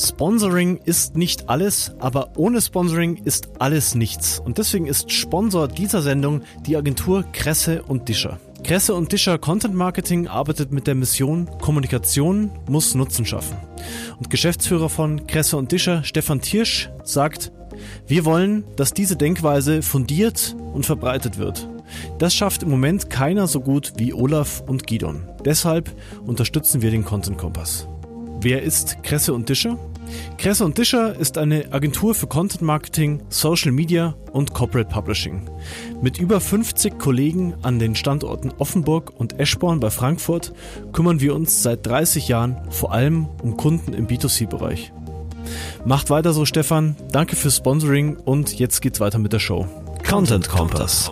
Sponsoring ist nicht alles, aber ohne Sponsoring ist alles nichts. Und deswegen ist Sponsor dieser Sendung die Agentur Kresse und Discher. Kresse und Discher Content Marketing arbeitet mit der Mission Kommunikation muss Nutzen schaffen. Und Geschäftsführer von Kresse und Discher, Stefan Tiersch, sagt, wir wollen, dass diese Denkweise fundiert und verbreitet wird. Das schafft im Moment keiner so gut wie Olaf und Gidon. Deshalb unterstützen wir den Content Kompass. Wer ist Kresse und Discher? Kresse und Discher ist eine Agentur für Content Marketing, Social Media und Corporate Publishing. Mit über 50 Kollegen an den Standorten Offenburg und Eschborn bei Frankfurt kümmern wir uns seit 30 Jahren vor allem um Kunden im B2C-Bereich. Macht weiter so, Stefan. Danke fürs Sponsoring und jetzt geht's weiter mit der Show. Content Kompass.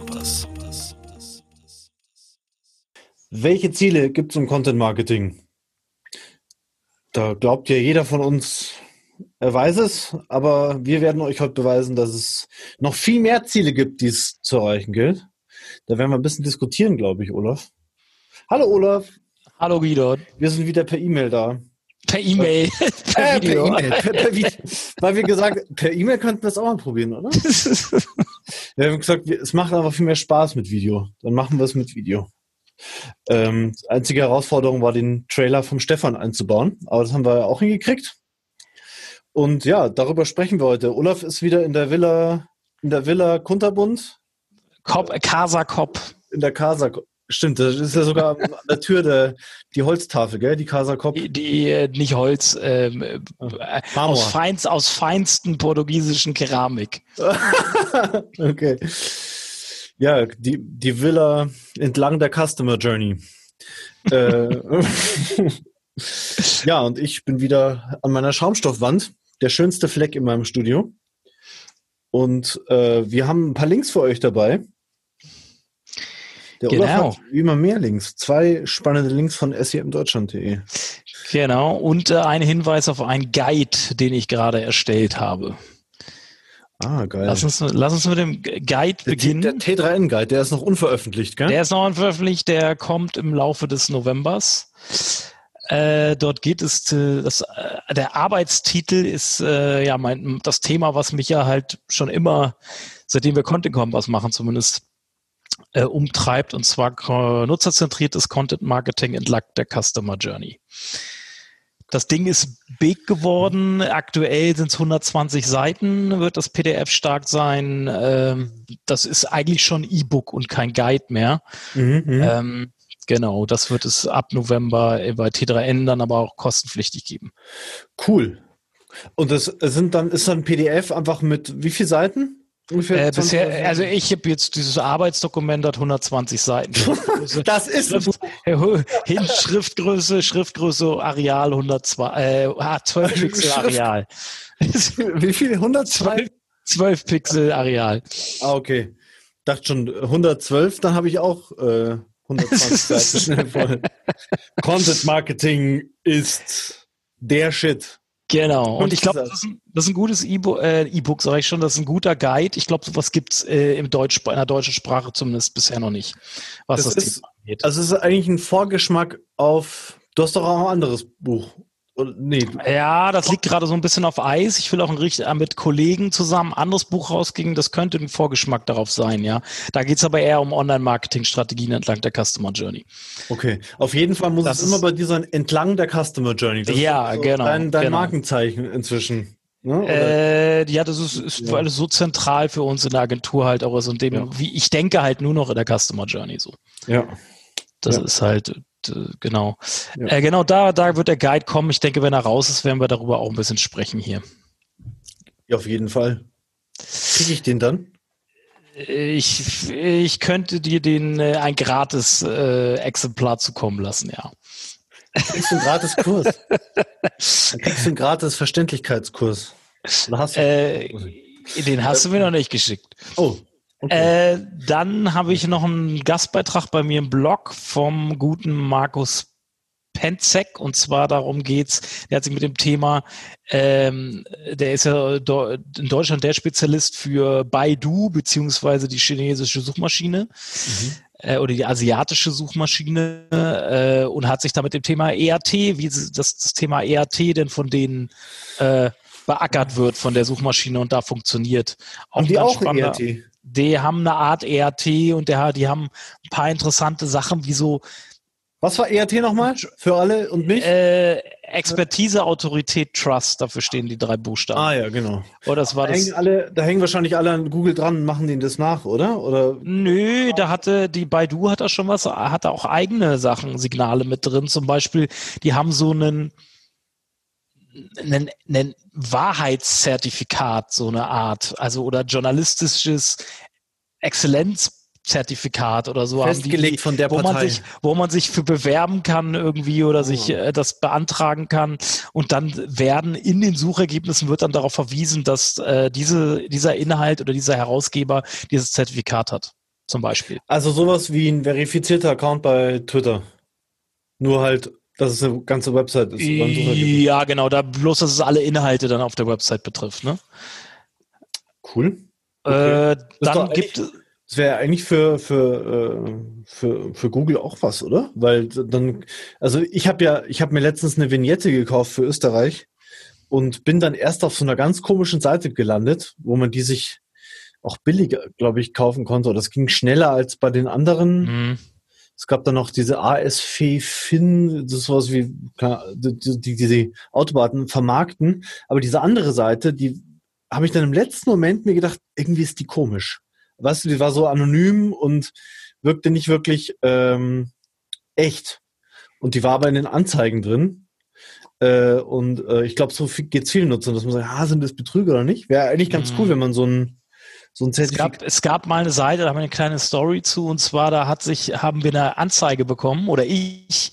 Welche Ziele gibt's im Content Marketing? Da glaubt ja jeder von uns, er weiß es, aber wir werden euch heute beweisen, dass es noch viel mehr Ziele gibt, die es zu erreichen gilt. Da werden wir ein bisschen diskutieren, glaube ich, Olaf. Hallo Olaf. Hallo Guido. Wir sind wieder per E-Mail da. Per E-Mail. per, äh, per E-Mail. Per, per Weil wir gesagt, per E-Mail könnten wir es auch mal probieren, oder? wir haben gesagt, es macht einfach viel mehr Spaß mit Video. Dann machen wir es mit Video. Ähm, einzige Herausforderung war, den Trailer vom Stefan einzubauen. Aber das haben wir auch hingekriegt. Und ja, darüber sprechen wir heute. Olaf ist wieder in der Villa, in der Villa Kunterbund. Kop, Casa Kop. In der Casa Stimmt, das ist ja sogar an der Tür der, die Holztafel, gell? Die Casa Kop. Die, die äh, nicht Holz, ähm, äh, aus, feinst, aus feinsten portugiesischen Keramik. okay. Ja, die, die Villa entlang der Customer Journey. äh, ja, und ich bin wieder an meiner Schaumstoffwand, der schönste Fleck in meinem Studio. Und äh, wir haben ein paar Links für euch dabei. Der genau. Olaf hat wie immer mehr Links. Zwei spannende Links von semdeutschland.de. Genau. Und äh, ein Hinweis auf einen Guide, den ich gerade erstellt habe. Ah, geil. Lass uns, lass uns mit dem Guide beginnen. Der T3N-Guide, der ist noch unveröffentlicht, gell? Der ist noch unveröffentlicht, der kommt im Laufe des Novembers. Äh, dort geht es, äh, das, äh, der Arbeitstitel ist äh, ja mein, das Thema, was mich ja halt schon immer, seitdem wir Content Kompass machen zumindest, äh, umtreibt, und zwar nutzerzentriertes Content Marketing entlang der Customer Journey. Das Ding ist big geworden. Aktuell sind es 120 Seiten, wird das PDF stark sein. Ähm, das ist eigentlich schon E-Book und kein Guide mehr. Mhm, mhm, ähm, genau, das wird es ab November bei T3N dann aber auch kostenpflichtig geben. Cool. Und das sind dann, ist dann PDF einfach mit wie viel Seiten? Äh, bisher, also ich habe jetzt dieses Arbeitsdokument hat 120 Seiten. das ist Schrift, hin Schriftgröße, Schriftgröße Areal 102, äh, 12 Pixel Areal. Wie viel? 102? 12 Pixel Areal. Ah, okay. Dachte schon 112, dann habe ich auch äh, 120 Seiten schnell voll. Content Marketing ist der Shit. Genau. Und ich glaube, das, das, ist ein gutes E-Book, äh, E-Book sage ich schon, das ist ein guter Guide. Ich glaube, sowas gibt's äh, im Deutsch, in der deutschen Sprache zumindest bisher noch nicht, was das, das ist, Thema angeht. Also es ist eigentlich ein Vorgeschmack auf, du hast doch auch ein anderes Buch Nee. Ja, das liegt gerade so ein bisschen auf Eis. Ich will auch ein äh, mit Kollegen zusammen ein anderes Buch rausgehen. Das könnte ein Vorgeschmack darauf sein, ja. Da geht es aber eher um Online-Marketing-Strategien entlang der Customer Journey. Okay. Auf jeden Fall muss das es immer bei dir sein, entlang der Customer Journey. Das ja, so genau. Dein, dein genau. Markenzeichen inzwischen. Ne? Äh, ja, das ist, ist ja. weil es so zentral für uns in der Agentur halt auch ist und dem, ja. wie ich denke halt nur noch in der Customer Journey so. Ja. Das ja. ist halt genau. Ja. Äh, genau, da, da wird der Guide kommen. Ich denke, wenn er raus ist, werden wir darüber auch ein bisschen sprechen hier. Ja, auf jeden Fall. Kriege ich den dann? Ich, ich könnte dir den äh, ein gratis äh, Exemplar zukommen lassen, ja. Kriegst du einen gratis Kurs. Dann kriegst du einen gratis Verständlichkeitskurs. Hast du äh, den hast du mir noch nicht geschickt. Oh, Okay. Äh, dann habe ich noch einen Gastbeitrag bei mir im Blog vom guten Markus Penzek und zwar darum geht's, der hat sich mit dem Thema, ähm, der ist ja in Deutschland der Spezialist für Baidu beziehungsweise die chinesische Suchmaschine. Mhm. äh, oder die asiatische Suchmaschine äh, und hat sich da mit dem Thema ERT, wie das, das Thema ERT denn von denen äh, beackert wird von der Suchmaschine und da funktioniert. Auch haben die auch ERT? Die haben eine Art ERT und der, die haben ein paar interessante Sachen, wie so was war ERT nochmal für alle und mich? Äh, Expertise, Autorität, Trust, dafür stehen die drei Buchstaben. Ah ja, genau. Oder oh, das war da, das hängen alle, da hängen wahrscheinlich alle an Google dran und machen denen das nach, oder? oder? Nö, da hatte die Baidu hat da schon was, hatte auch eigene Sachen, Signale mit drin. Zum Beispiel, die haben so einen, einen, einen Wahrheitszertifikat, so eine Art, also oder journalistisches Exzellenz Zertifikat oder so festgelegt die, von der wo Partei. Man sich, wo man sich für bewerben kann irgendwie oder oh. sich äh, das beantragen kann und dann werden in den Suchergebnissen wird dann darauf verwiesen, dass äh, diese, dieser Inhalt oder dieser Herausgeber dieses Zertifikat hat, zum Beispiel. Also sowas wie ein verifizierter Account bei Twitter. Nur halt, dass es eine ganze Website ist. Ja, genau, da bloß, dass es alle Inhalte dann auf der Website betrifft, ne? Cool. Okay. Äh, dann gibt es das wäre eigentlich für, für, äh, für, für Google auch was, oder? Weil dann, also ich habe ja, ich habe mir letztens eine Vignette gekauft für Österreich und bin dann erst auf so einer ganz komischen Seite gelandet, wo man die sich auch billiger, glaube ich, kaufen konnte. Oder das ging schneller als bei den anderen. Mhm. Es gab dann noch diese ASF Fin, das ist sowas wie die, die, die Autobaten vermarkten. Aber diese andere Seite, die habe ich dann im letzten Moment mir gedacht, irgendwie ist die komisch weißt du, die war so anonym und wirkte nicht wirklich ähm, echt. Und die war aber in den Anzeigen drin. Äh, und äh, ich glaube, so geht es vielen Nutzern, dass man sagt, ah, sind das Betrüger oder nicht? Wäre eigentlich ganz mhm. cool, wenn man so ein so ein Zertifikat. Es gab, es gab mal eine Seite, da haben wir eine kleine Story zu, und zwar da hat sich, haben wir eine Anzeige bekommen, oder ich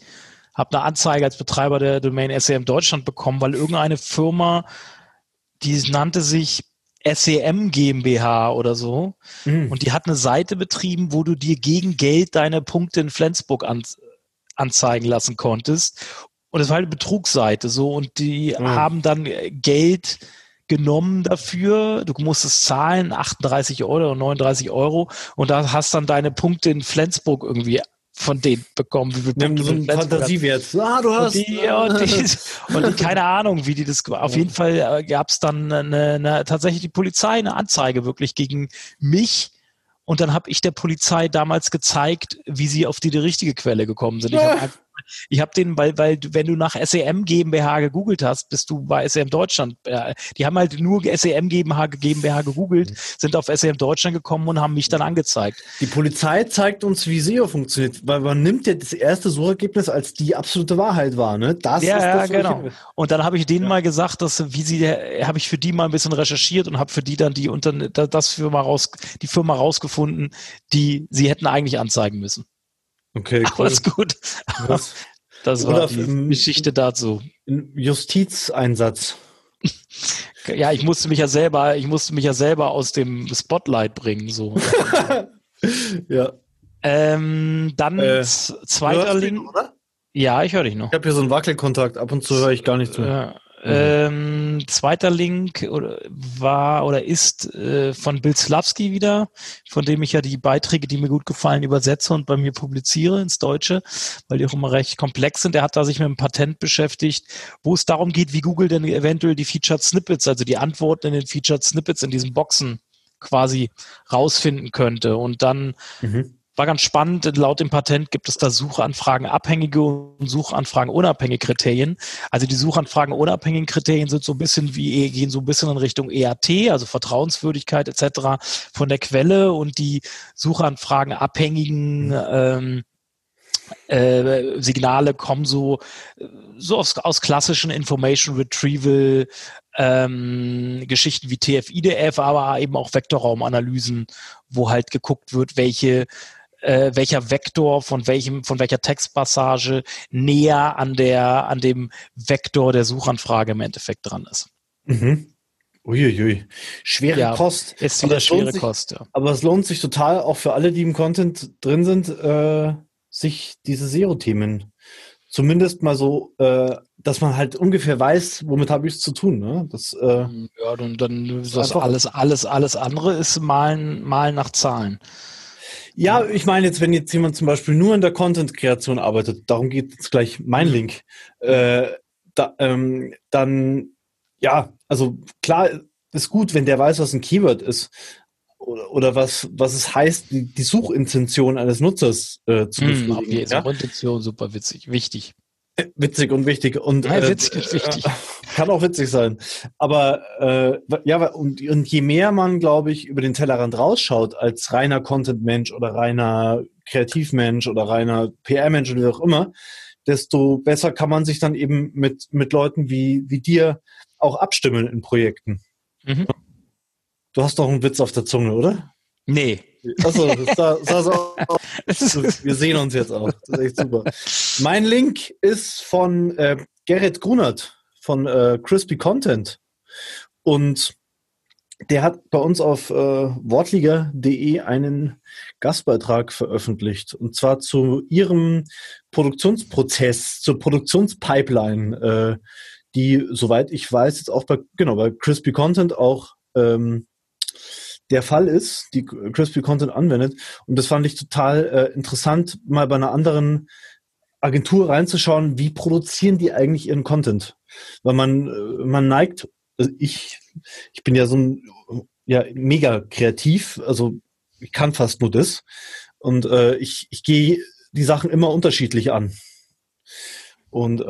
habe eine Anzeige als Betreiber der Domain SEM Deutschland bekommen, weil irgendeine Firma, die nannte sich SEM GmbH oder so. Mhm. Und die hat eine Seite betrieben, wo du dir gegen Geld deine Punkte in Flensburg an, anzeigen lassen konntest. Und es war halt eine Betrugsseite so. Und die mhm. haben dann Geld genommen dafür. Du musstest zahlen, 38 Euro oder 39 Euro. Und da hast dann deine Punkte in Flensburg irgendwie von denen bekommen, wie viel Punkte so einen Fantasiewert. Ah, du hast. Und die, und, die, und die, keine Ahnung, wie die das. Auf jeden Fall äh, gab es dann eine, eine, tatsächlich die Polizei eine Anzeige wirklich gegen mich. Und dann habe ich der Polizei damals gezeigt, wie sie auf die, die richtige Quelle gekommen sind. Ich habe ich habe den, weil, weil wenn du nach SEM GmbH gegoogelt hast, bist du bei SEM Deutschland. Die haben halt nur SEM GmbH, GmbH gegoogelt, mhm. sind auf SEM Deutschland gekommen und haben mich dann angezeigt. Die Polizei zeigt uns, wie SEO funktioniert, weil man nimmt ja das erste Suchergebnis als die absolute Wahrheit wahr, ne? Das ja, ist das, ja, genau. Und dann habe ich denen ja. mal gesagt, dass wie sie, habe ich für die mal ein bisschen recherchiert und habe für die dann die unter das Firma raus, die Firma rausgefunden, die sie hätten eigentlich anzeigen müssen. Okay, cool. Alles gut. Was? Das war Oder die Geschichte dazu. Justizeinsatz. ja, ich musste mich ja selber, ich musste mich ja selber aus dem Spotlight bringen, so. ja. Ähm, dann äh, zweiter Link. Ja, ich höre dich noch. Ich habe hier so einen Wackelkontakt, ab und zu höre ich gar nichts mehr. Ja. Ähm, zweiter Link oder, war oder ist äh, von Bill Slavsky wieder, von dem ich ja die Beiträge, die mir gut gefallen, übersetze und bei mir publiziere ins Deutsche, weil die auch immer recht komplex sind. Er hat da sich mit einem Patent beschäftigt, wo es darum geht, wie Google denn eventuell die Featured Snippets, also die Antworten in den Featured Snippets in diesen Boxen quasi rausfinden könnte. Und dann mhm war ganz spannend. Laut dem Patent gibt es da Suchanfragen abhängige und Suchanfragen unabhängige Kriterien. Also die Suchanfragen unabhängigen Kriterien sind so ein bisschen wie, gehen so ein bisschen in Richtung EAT, also Vertrauenswürdigkeit etc. von der Quelle und die Suchanfragen abhängigen ähm, äh, Signale kommen so, so aus, aus klassischen Information Retrieval ähm, Geschichten wie TF-IDF, aber eben auch Vektorraumanalysen, wo halt geguckt wird, welche äh, welcher Vektor von welchem, von welcher Textpassage näher an der, an dem Vektor der Suchanfrage im Endeffekt dran ist. Mhm. Uiuiui. Schwere ja, Kost. Ist wieder schwere sich, Kost, ja. Aber es lohnt sich total, auch für alle, die im Content drin sind, äh, sich diese SEO-Themen zumindest mal so, äh, dass man halt ungefähr weiß, womit habe ich es zu tun. Ne? Das, äh, ja, dann, dann das alles, alles, alles andere ist malen, malen nach Zahlen. Ja, ich meine jetzt, wenn jetzt jemand zum Beispiel nur in der Content-Kreation arbeitet, darum geht jetzt gleich mein Link, äh, da, ähm, dann ja, also klar ist gut, wenn der weiß, was ein Keyword ist oder, oder was, was es heißt, die, die Suchintention eines Nutzers äh, zu. Mm, okay, ja? Suchintention, super witzig, wichtig. Äh, witzig und wichtig und ja, witzig und wichtig. Äh, kann auch witzig sein. Aber äh, ja, und, und je mehr man, glaube ich, über den Tellerrand rausschaut als reiner Content-Mensch oder reiner Kreativmensch oder reiner PR-Mensch oder wie auch immer, desto besser kann man sich dann eben mit, mit Leuten wie, wie dir auch abstimmen in Projekten. Mhm. Du hast doch einen Witz auf der Zunge, oder? Nee. Achso, das sah, so Wir sehen uns jetzt auch. Das ist echt super. Mein Link ist von äh, Gerrit Grunert von äh, Crispy Content. Und der hat bei uns auf äh, wortliga.de einen Gastbeitrag veröffentlicht. Und zwar zu ihrem Produktionsprozess, zur Produktionspipeline, äh, die, soweit ich weiß, jetzt auch bei, genau, bei Crispy Content auch ähm, der Fall ist, die Crispy Content anwendet. Und das fand ich total äh, interessant, mal bei einer anderen Agentur reinzuschauen, wie produzieren die eigentlich ihren Content? Weil man, äh, man neigt, also ich, ich bin ja so ein, ja, mega kreativ, also ich kann fast nur das. Und äh, ich, ich gehe die Sachen immer unterschiedlich an. Und, äh,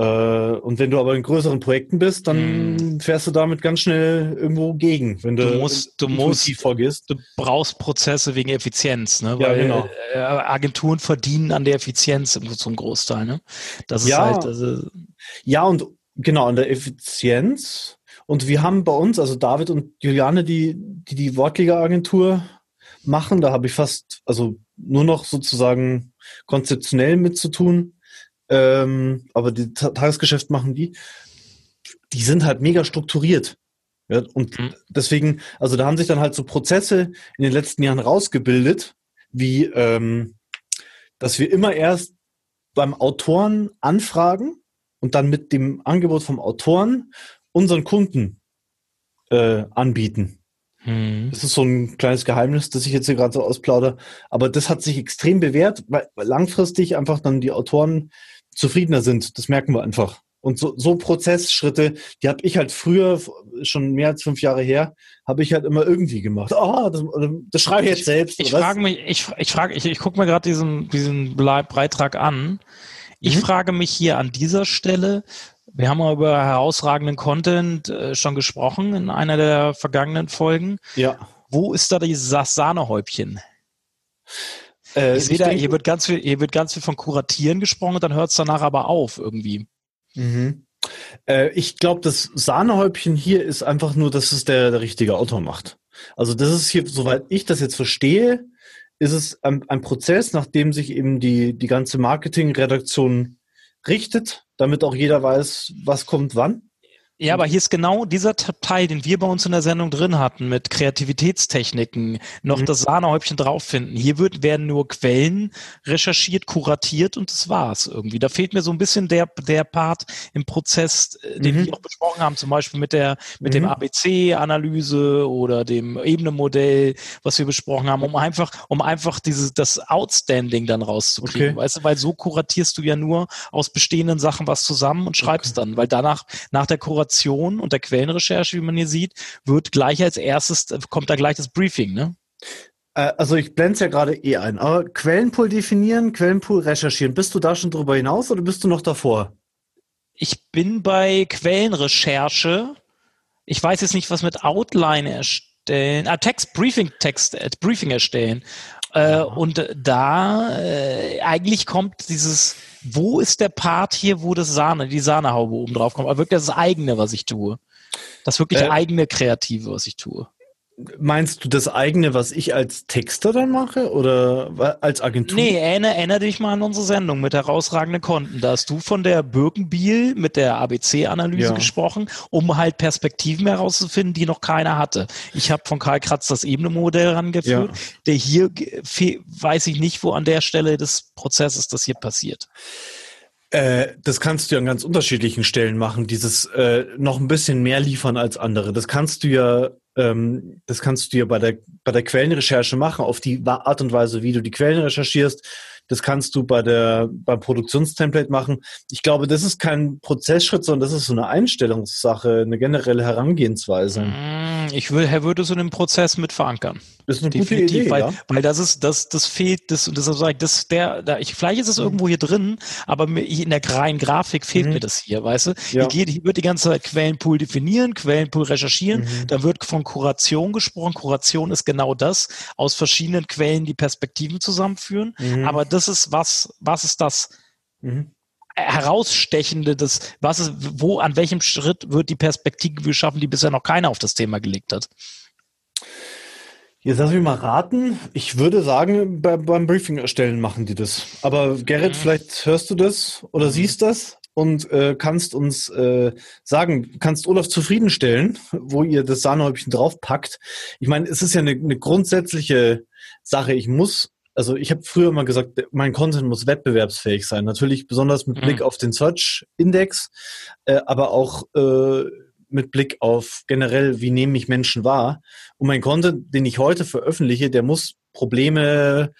und wenn du aber in größeren Projekten bist, dann fährst du damit ganz schnell irgendwo gegen, wenn du, du musst, du musst, vorgehst. Du brauchst Prozesse wegen Effizienz, ne? Weil ja, genau. Äh, Agenturen verdienen an der Effizienz zum Großteil, ne? Das ist ja, halt. Also ja, und genau, an der Effizienz. Und wir haben bei uns, also David und Juliane, die die, die Wortliga-Agentur machen, da habe ich fast, also nur noch sozusagen konzeptionell mit zu tun ähm, aber die Tagesgeschäft machen die, die sind halt mega strukturiert. Ja, und mhm. deswegen, also da haben sich dann halt so Prozesse in den letzten Jahren rausgebildet, wie ähm, dass wir immer erst beim Autoren anfragen und dann mit dem Angebot vom Autoren unseren Kunden äh, anbieten. Mhm. Das ist so ein kleines Geheimnis, das ich jetzt hier gerade so ausplaudere. Aber das hat sich extrem bewährt, weil langfristig einfach dann die Autoren zufriedener sind. Das merken wir einfach. Und so, so Prozessschritte, die habe ich halt früher, schon mehr als fünf Jahre her, habe ich halt immer irgendwie gemacht. Oh, das, das schreibe ich jetzt selbst. Ich, ich frage mich, ich, ich frage, ich, ich gucke mir gerade diesen, diesen Beitrag an. Ich mhm. frage mich hier an dieser Stelle, wir haben mal über herausragenden Content äh, schon gesprochen in einer der vergangenen Folgen. Ja. Wo ist da dieses Sahnehäubchen? Äh, ich sehe da, hier wird, ganz viel, hier wird ganz viel von Kuratieren gesprochen und dann hört es danach aber auf irgendwie. Mhm. Äh, ich glaube, das Sahnehäubchen hier ist einfach nur, dass es der, der richtige Autor macht. Also das ist hier, soweit ich das jetzt verstehe, ist es ein, ein Prozess, nachdem sich eben die, die ganze Marketingredaktion richtet, damit auch jeder weiß, was kommt wann. Ja, aber hier ist genau dieser Teil, den wir bei uns in der Sendung drin hatten, mit Kreativitätstechniken, noch mhm. das Sahnehäubchen drauf finden. Hier wird, werden nur Quellen recherchiert, kuratiert und das war's irgendwie. Da fehlt mir so ein bisschen der, der Part im Prozess, äh, den mhm. wir auch besprochen haben, zum Beispiel mit der, mit mhm. dem ABC-Analyse oder dem Ebenenmodell, was wir besprochen haben, um einfach, um einfach dieses, das Outstanding dann rauszukriegen. Okay. Weißt du, weil so kuratierst du ja nur aus bestehenden Sachen was zusammen und schreibst okay. dann, weil danach, nach der Kuration Kuration und der Quellenrecherche, wie man hier sieht, wird gleich als erstes, kommt da gleich das Briefing, ne? Äh, also ich blende es ja gerade eh ein. Aber Quellenpool definieren, Quellenpool recherchieren. Bist du da schon drüber hinaus oder bist du noch davor? Ich bin bei Quellenrecherche. Ich weiß jetzt nicht, was mit Outline erstellen. Ah, Text, Briefing, Text, äh, Briefing erstellen. Äh, und da äh, eigentlich kommt dieses, wo ist der Part hier, wo das Sahne, die Sahnehaube oben drauf kommt, aber wirklich das eigene, was ich tue. Das wirklich äh, eigene Kreative, was ich tue. Meinst du das eigene, was ich als Texter dann mache oder als Agentur? Nee, erinnere, erinnere dich mal an unsere Sendung mit herausragenden Konten. Da hast du von der Birkenbiel mit der ABC-Analyse ja. gesprochen, um halt Perspektiven herauszufinden, die noch keiner hatte. Ich habe von Karl Kratz das Ebene-Modell rangeführt. Ja. Der hier weiß ich nicht, wo an der Stelle des Prozesses das hier passiert. Äh, das kannst du ja an ganz unterschiedlichen Stellen machen, dieses äh, noch ein bisschen mehr liefern als andere. Das kannst du ja Ähm, das kannst du dir bei der, bei der Quellenrecherche machen, auf die Art und Weise, wie du die Quellen recherchierst. Das kannst du bei der, beim Produktionstemplate machen. Ich glaube, das ist kein Prozessschritt, sondern das ist so eine Einstellungssache, eine generelle Herangehensweise. Mm, ich will, Herr würde so einen Prozess mit verankern. Das ist eine Definitiv, gute Idee, weil, ja? weil das ist, das, das fehlt, das, das, das, das der, da, ich, vielleicht ist es mhm. irgendwo hier drin, aber in der reinen Grafik fehlt mhm. mir das hier, weißt du? Ja. Hier, geht, hier wird die ganze Zeit Quellenpool definieren, Quellenpool recherchieren, mhm. da wird von Kuration gesprochen. Kuration ist genau das, aus verschiedenen Quellen die Perspektiven zusammenführen, mhm. aber das ist was, was ist das? Mhm. Herausstechende, das, was ist, wo, an welchem Schritt wird die Perspektive schaffen, die bisher noch keiner auf das Thema gelegt hat? Jetzt lass mich mal raten. Ich würde sagen, bei, beim Briefing erstellen machen die das. Aber Gerrit, mhm. vielleicht hörst du das oder mhm. siehst das und äh, kannst uns äh, sagen, kannst Olaf zufriedenstellen, wo ihr das Sahnehäubchen draufpackt. Ich meine, es ist ja eine, eine grundsätzliche Sache. Ich muss also ich habe früher mal gesagt, mein Content muss wettbewerbsfähig sein. Natürlich besonders mit Blick mhm. auf den Search-Index, äh, aber auch äh, mit Blick auf generell, wie nehme ich Menschen wahr. Und mein Content, den ich heute veröffentliche, der muss Probleme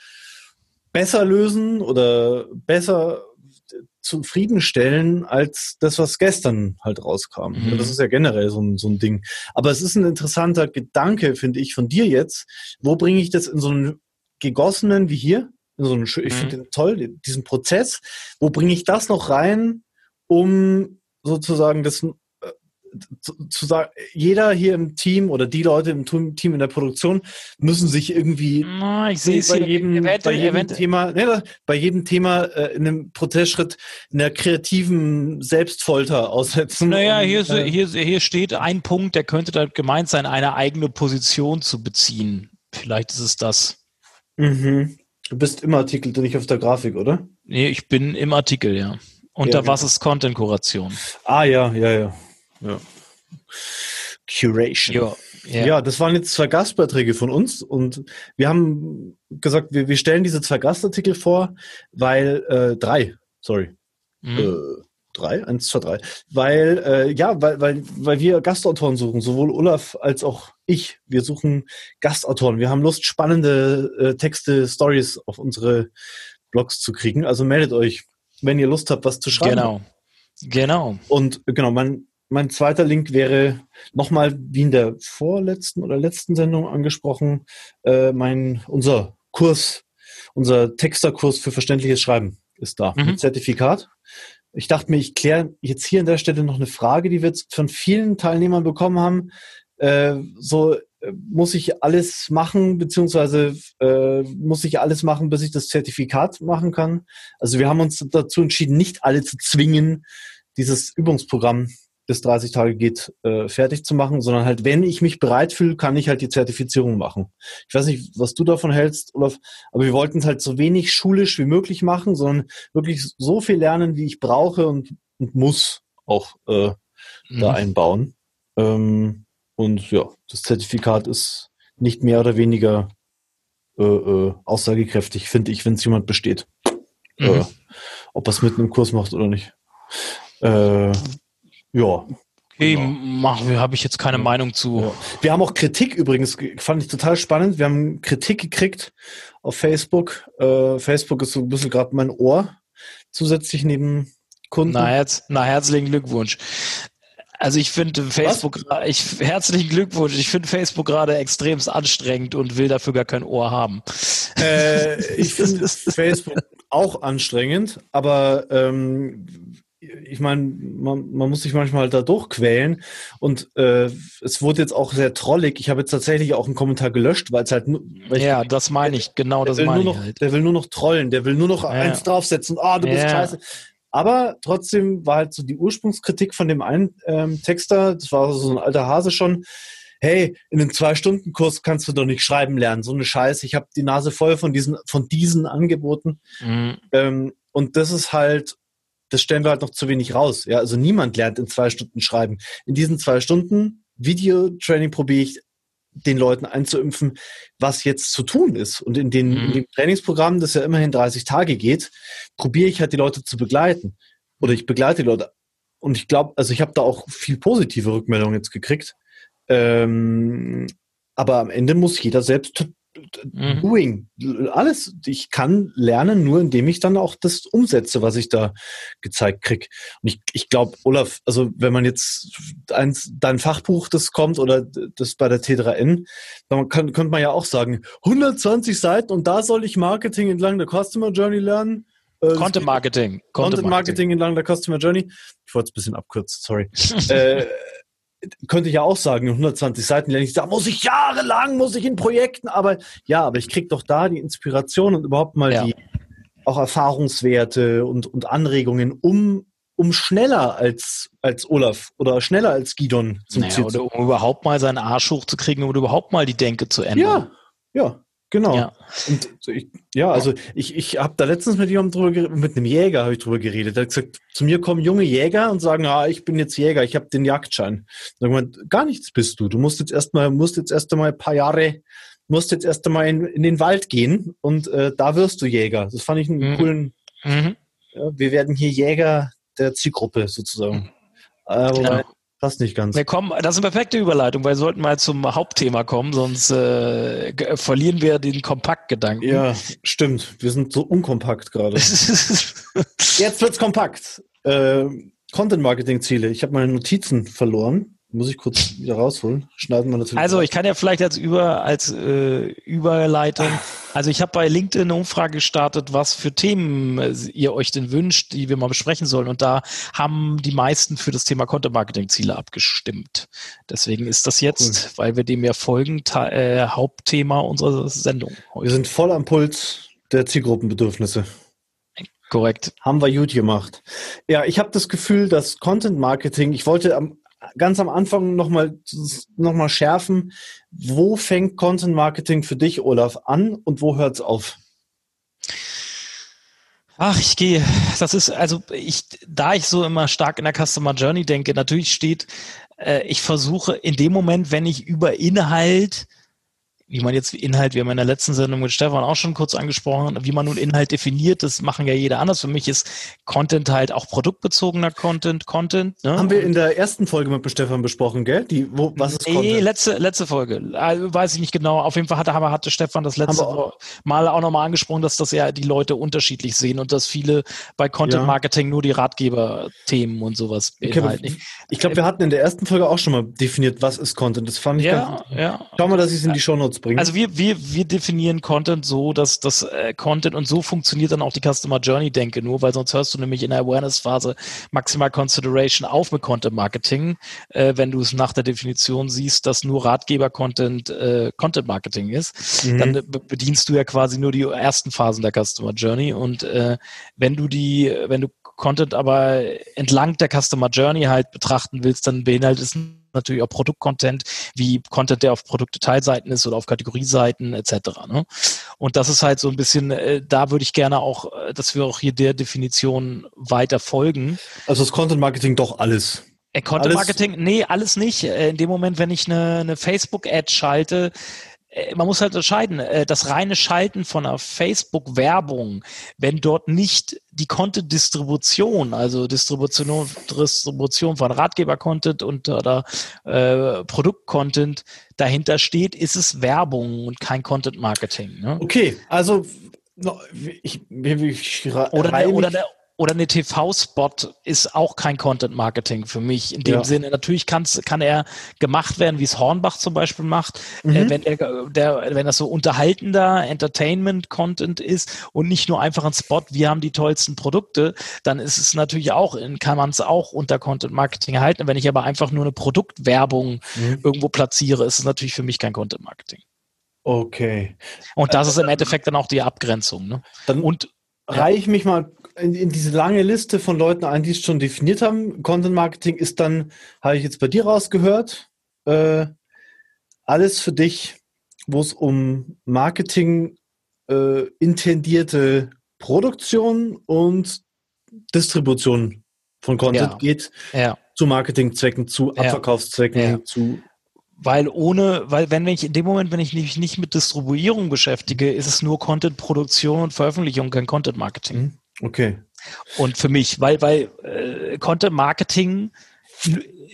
besser lösen oder besser zufriedenstellen als das, was gestern halt rauskam. Mhm. Das ist ja generell so ein, so ein Ding. Aber es ist ein interessanter Gedanke, finde ich, von dir jetzt. Wo bringe ich das in so einen gegossenen wie hier. So einen, ich finde mhm. den toll, diesen Prozess. Wo bringe ich das noch rein, um sozusagen das äh, zu, zu sagen, jeder hier im Team oder die Leute im Team in der Produktion müssen sich irgendwie ich sehe bei, jedem, bei jedem Thema, ne, bei jedem Thema äh, in einem Prozessschritt einer kreativen Selbstfolter aussetzen. Naja, hier, ist, äh, hier, hier steht ein Punkt, der könnte da gemeint sein, eine eigene Position zu beziehen. Vielleicht ist es das. Mhm. Du bist im Artikel, du nicht auf der Grafik, oder? Nee, ich bin im Artikel, ja. Unter ja, genau. was ist Content-Kuration? Ah, ja, ja, ja. ja. Curation. Ja, ja. ja, das waren jetzt zwei Gastbeiträge von uns und wir haben gesagt, wir, wir stellen diese zwei Gastartikel vor, weil, äh, drei, sorry. Mhm. Äh, drei, eins, zwei, drei. Weil, äh, ja, weil, weil, weil wir Gastautoren suchen, sowohl Olaf als auch ich. Wir suchen Gastautoren. Wir haben Lust, spannende äh, Texte, Stories auf unsere Blogs zu kriegen. Also meldet euch, wenn ihr Lust habt, was zu schreiben. Genau. Genau. Und genau, mein, mein zweiter Link wäre nochmal, wie in der vorletzten oder letzten Sendung angesprochen, äh, mein, unser Kurs, unser Texterkurs für verständliches Schreiben ist da mhm. mit Zertifikat. Ich dachte mir, ich kläre jetzt hier an der Stelle noch eine Frage, die wir jetzt von vielen Teilnehmern bekommen haben. Äh, so äh, muss ich alles machen, beziehungsweise äh, muss ich alles machen, bis ich das Zertifikat machen kann. Also wir haben uns dazu entschieden, nicht alle zu zwingen, dieses Übungsprogramm bis 30 Tage geht, äh, fertig zu machen, sondern halt, wenn ich mich bereit fühle, kann ich halt die Zertifizierung machen. Ich weiß nicht, was du davon hältst, Olaf, aber wir wollten es halt so wenig schulisch wie möglich machen, sondern wirklich so viel lernen, wie ich brauche und, und muss auch äh, mhm. da einbauen. Ähm, und ja, das Zertifikat ist nicht mehr oder weniger äh, äh, aussagekräftig, finde ich, wenn es jemand besteht. Mhm. Äh, ob er es mit einem Kurs macht oder nicht. Äh, ja. Okay, genau. habe ich jetzt keine ja. Meinung zu. Ja. Wir haben auch Kritik übrigens, fand ich total spannend. Wir haben Kritik gekriegt auf Facebook. Äh, Facebook ist so ein bisschen gerade mein Ohr zusätzlich neben Kunden. Na, herz, na herzlichen Glückwunsch. Also ich finde Facebook, ich, herzlichen Glückwunsch. Ich finde Facebook gerade extremst anstrengend und will dafür gar kein Ohr haben. Äh, ich finde Facebook auch anstrengend, aber ähm, ich meine, man, man muss sich manchmal da durchquälen und äh, es wurde jetzt auch sehr trollig. Ich habe jetzt tatsächlich auch einen Kommentar gelöscht, weil es halt nur. Ja, ich, das meine ich, genau das meine ich. halt. Der will nur noch trollen, der will nur noch ja. eins draufsetzen. Ah, oh, du bist ja. scheiße. Aber trotzdem war halt so die Ursprungskritik von dem einen ähm, Texter, das war so ein alter Hase schon, hey, in einem Zwei-Stunden-Kurs kannst du doch nicht schreiben lernen, so eine Scheiße. Ich habe die Nase voll von diesen, von diesen Angeboten. Mhm. Ähm, und das ist halt das stellen wir halt noch zu wenig raus. Ja, also niemand lernt in zwei Stunden schreiben. In diesen zwei Stunden Videotraining probiere ich den Leuten einzuimpfen, was jetzt zu tun ist. Und in, den, mhm. in dem Trainingsprogramm, das ja immerhin 30 Tage geht, probiere ich halt die Leute zu begleiten. Oder ich begleite die Leute. Und ich glaube, also ich habe da auch viel positive Rückmeldungen jetzt gekriegt. Ähm, aber am Ende muss jeder selbst mhm. doing. Alles. Ich kann lernen, nur indem ich dann auch das umsetze, was ich da gezeigt krieg. Und ich, ich glaube, Olaf, also wenn man jetzt eins, dein Fachbuch, das kommt oder das bei der T3N, dann kann, könnte man ja auch sagen, 120 Seiten und da soll ich Marketing entlang der Customer Journey lernen. Äh, Content Marketing. Content Marketing entlang der Customer Journey. Ich wollte es ein bisschen abkürzen, sorry. äh, könnte ich ja auch sagen, 120 Seiten lerne ich, da muss ich jahrelang, muss ich in Projekten arbeiten. Ja, aber ich kriege doch da die Inspiration und überhaupt mal ja. die auch Erfahrungswerte und, und Anregungen, um, um schneller als, als Olaf oder schneller als Gidon zum naja, Ziel Oder um überhaupt mal seinen Arsch hochzukriegen und überhaupt mal die Denke zu ändern. Ja, ja. Genau. Ja. Und ich, ja, also ich, ich habe da letztens mit jemandem drüber geredet, mit einem Jäger habe ich drüber geredet. Der hat gesagt, zu mir kommen junge Jäger und sagen, ah, ich bin jetzt Jäger, ich habe den Jagdschein. Dann gesagt, gar nichts bist du. Du musst jetzt erstmal, musst jetzt erst einmal ein paar Jahre, musst jetzt erst einmal in, in den Wald gehen und äh, da wirst du Jäger. Das fand ich einen mhm. coolen. Mhm. Ja, wir werden hier Jäger der Zielgruppe sozusagen. Mhm. Äh, genau. Passt nicht ganz. Wir kommen, das ist eine perfekte Überleitung, weil wir sollten mal zum Hauptthema kommen, sonst äh, verlieren wir den Kompaktgedanken. Ja, stimmt. Wir sind so unkompakt gerade. Jetzt wird's kompakt. Äh, Content-Marketing-Ziele. Ich habe meine Notizen verloren. Muss ich kurz wieder rausholen. Schneiden wir natürlich. Also ich kann ja vielleicht als über als äh, Überleitung. Also ich habe bei LinkedIn eine Umfrage gestartet, was für Themen äh, ihr euch denn wünscht, die wir mal besprechen sollen. Und da haben die meisten für das Thema Content Marketing Ziele abgestimmt. Deswegen ist das jetzt, cool. weil wir dem ja folgen, äh, Hauptthema unserer Sendung. Heute. Wir sind voll am Puls der Zielgruppenbedürfnisse. Korrekt. Haben wir gut gemacht. Ja, ich habe das Gefühl, dass Content Marketing, ich wollte am ganz am Anfang nochmal noch mal schärfen, wo fängt Content Marketing für dich, Olaf, an und wo hört es auf? Ach, ich gehe, das ist, also ich, da ich so immer stark in der Customer Journey denke, natürlich steht, äh, ich versuche in dem Moment, wenn ich über Inhalt wie man jetzt Inhalt, wir haben in der letzten Sendung mit Stefan auch schon kurz angesprochen, wie man nun Inhalt definiert, das machen ja jeder anders. Für mich ist Content halt auch produktbezogener Content, Content. Ne? Haben wir in der ersten Folge mit Stefan besprochen, gell? Die, wo, was ist nee, Content? letzte, letzte Folge. Also, weiß ich nicht genau. Auf jeden Fall hatte, hatte Stefan das letzte Mal auch nochmal angesprochen, dass das ja die Leute unterschiedlich sehen und dass viele bei Content Marketing ja. nur die Ratgeber-Themen und sowas beinhalten. Okay, ich glaube, wir hatten in der ersten Folge auch schon mal definiert, was ist Content. Das fand ich ja, ganz, ja. Schau mal, dass ich es in die Show Notes Notes bringen? Also wir, wir, wir definieren Content so, dass das äh, Content und so funktioniert dann auch die Customer Journey Denke nur, weil sonst hörst du nämlich in der Awareness-Phase maximal Consideration auf mit Content Marketing, äh, wenn du es nach der Definition siehst, dass nur Ratgeber-Content äh, Content Marketing ist. Mhm. Dann bedienst du ja quasi nur die ersten Phasen der Customer Journey und äh, wenn du die, wenn du Content aber entlang der Customer Journey halt betrachten willst, dann beinhaltet es natürlich auch Produktcontent, wie Content, der auf Produktdetailseiten ist oder auf Kategorieseiten etc. Ne? Und das ist halt so ein bisschen, äh, da würde ich gerne auch, äh, dass wir auch hier der Definition weiter folgen. Also das Content Marketing doch alles. Äh, Content Marketing, nee, alles nicht. Äh, in dem Moment, wenn ich eine, eine Facebook-Ad schalte, man muss halt unterscheiden, äh, das reine Schalten von einer Facebook-Werbung, wenn dort nicht die Content-Distribution, also Distribution, Distribution von Ratgeber-Content und oder äh, Produkt-Content dahinter steht, ist es Werbung und kein Content-Marketing. Ne? Okay, also ich, ich, ich oder, oder, der, oder eine TV-Spot ist auch kein Content-Marketing für mich. In dem ja. Sinne, natürlich kann's, kann er gemacht werden, wie es Hornbach zum Beispiel macht, äh, mhm. äh, wenn, er, der, wenn das so unterhaltender Entertainment-Content ist und nicht nur einfach ein Spot, wir haben die tollsten Produkte, dann ist es natürlich auch, kann man es auch unter Content-Marketing halten. Wenn ich aber einfach nur eine Produktwerbung mhm. irgendwo platziere, ist es natürlich für mich kein Content-Marketing. Okay. Und das äh, ist im Endeffekt dann auch die Abgrenzung. Ne? Dann und reiche ich mich mal in, in, diese lange Liste von Leuten ein, die es schon definiert haben. Content Marketing ist dann, habe ich jetzt bei dir rausgehört, äh, alles für dich, wo es um Marketing äh, intendierte Produktion und Distribution von Content ja. geht, ja. zu Marketingzwecken, zu Abverkaufszwecken, ja. zu weil ohne, weil wenn ich in dem Moment, wenn ich mich nicht mit Distribuierung beschäftige, ist es nur Content-Produktion und Veröffentlichung, kein Content-Marketing. Okay. Und für mich, weil, weil äh, Content Marketing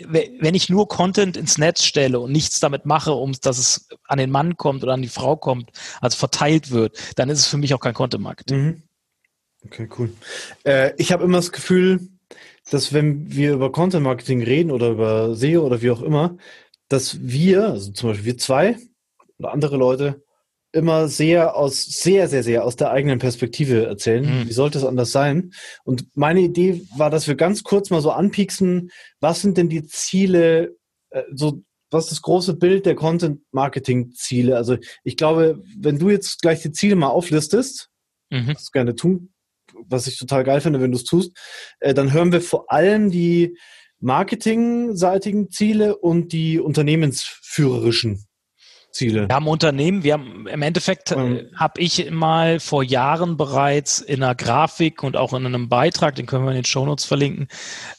wenn ich nur Content ins Netz stelle und nichts damit mache, um dass es an den Mann kommt oder an die Frau kommt, also verteilt wird, dann ist es für mich auch kein Content Marketing. Mhm. Okay, cool. Äh, ich habe immer das Gefühl, dass wenn wir über Content Marketing reden oder über SEO oder wie auch immer, dass wir, also zum Beispiel wir zwei oder andere Leute, immer sehr aus, sehr, sehr, sehr aus der eigenen Perspektive erzählen. Mhm. Wie sollte es anders sein? Und meine Idee war, dass wir ganz kurz mal so anpieksen, was sind denn die Ziele, äh, so, was ist das große Bild der Content-Marketing-Ziele? Also ich glaube, wenn du jetzt gleich die Ziele mal auflistest, mhm. was du gerne tun, was ich total geil finde, wenn du es tust, äh, dann hören wir vor allem die marketingseitigen Ziele und die unternehmensführerischen Ziele? Wir haben Unternehmen, wir haben im Endeffekt ähm. Äh, habe ich mal vor Jahren bereits in einer Grafik und auch in einem Beitrag, den können wir in den Shownotes verlinken,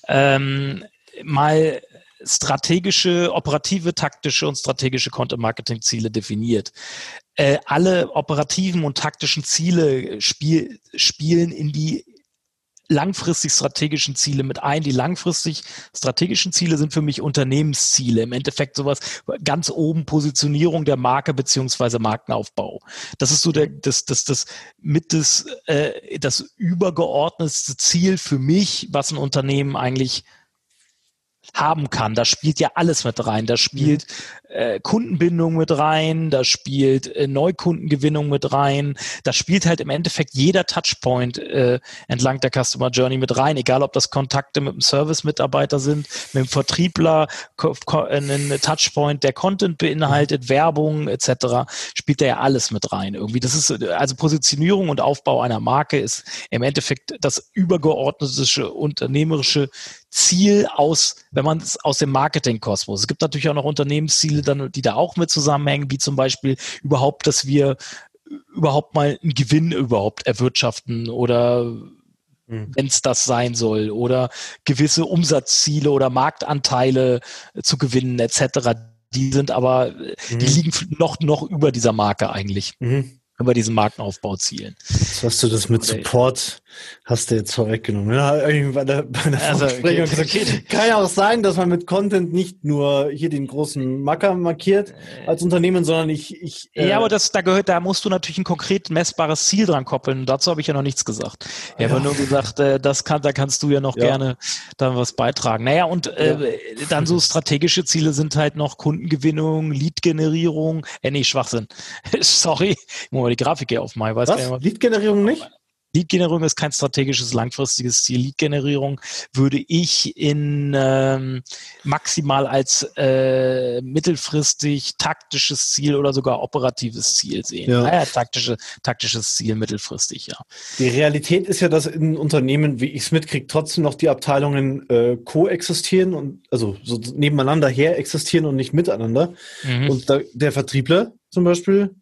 ähm, mal strategische, operative, taktische und strategische Content-Marketing-Ziele definiert. Äh, alle operativen und taktischen Ziele spiel, spielen in die langfristig strategischen Ziele mit ein. Die langfristig strategischen Ziele sind für mich Unternehmensziele. Im Endeffekt sowas ganz oben Positionierung der Marke beziehungsweise Markenaufbau. Das ist so der, das, das, das mit das, äh, das übergeordnetste Ziel für mich, was ein Unternehmen eigentlich haben kann. Da spielt ja alles mit rein. Da spielt äh, Kundenbindung mit rein, da spielt äh, Neukundengewinnung mit rein, da spielt halt im Endeffekt jeder Touchpoint äh, entlang der Customer Journey mit rein, egal ob das Kontakte mit dem Service-Mitarbeiter sind, mit dem Vertriebler, ein Touchpoint, der Content beinhaltet, Werbung etc., spielt da ja alles mit rein. Irgendwie, das ist also Positionierung und Aufbau einer Marke ist im Endeffekt das übergeordnete unternehmerische Ziel aus, wenn man es aus dem Marketing-Kosmos. Es gibt natürlich auch noch Unternehmensziele, dann, die da auch mit zusammenhängen, wie zum Beispiel überhaupt, dass wir überhaupt mal einen Gewinn überhaupt erwirtschaften oder mhm. wenn es das sein soll oder gewisse Umsatzziele oder Marktanteile zu gewinnen etc. Die sind aber, mhm. die liegen noch, noch über dieser Marke eigentlich. Mhm über diesen Markenaufbau zielen. Jetzt hast du das mit Support, hast du jetzt vorweggenommen. Ja, bei der, bei der also, okay, gesagt, okay. Kann ja auch sein, dass man mit Content nicht nur hier den großen Macker markiert als Unternehmen, sondern ich. ich äh ja, aber das, da gehört, da musst du natürlich ein konkret messbares Ziel dran koppeln. Dazu habe ich ja noch nichts gesagt. Ich ja. habe nur gesagt, äh, das kann, da kannst du ja noch ja. gerne dann was beitragen. Naja, und äh, dann so strategische Ziele sind halt noch Kundengewinnung, Lead-Generierung, äh, nee, Schwachsinn. Sorry, die Grafik hier aufmachen. Was? Lead-Generierung nicht? Lead-Generierung ist kein strategisches, langfristiges Ziel. Lead-Generierung würde ich in ähm, maximal als äh, mittelfristig taktisches Ziel oder sogar operatives Ziel sehen. Ja. Naja, taktische, taktisches Ziel mittelfristig, ja. Die Realität ist ja, dass in Unternehmen, wie ich es mitkriege, trotzdem noch die Abteilungen äh, koexistieren und also so nebeneinander her existieren und nicht miteinander. Mhm. Und da, der Vertriebler zum Beispiel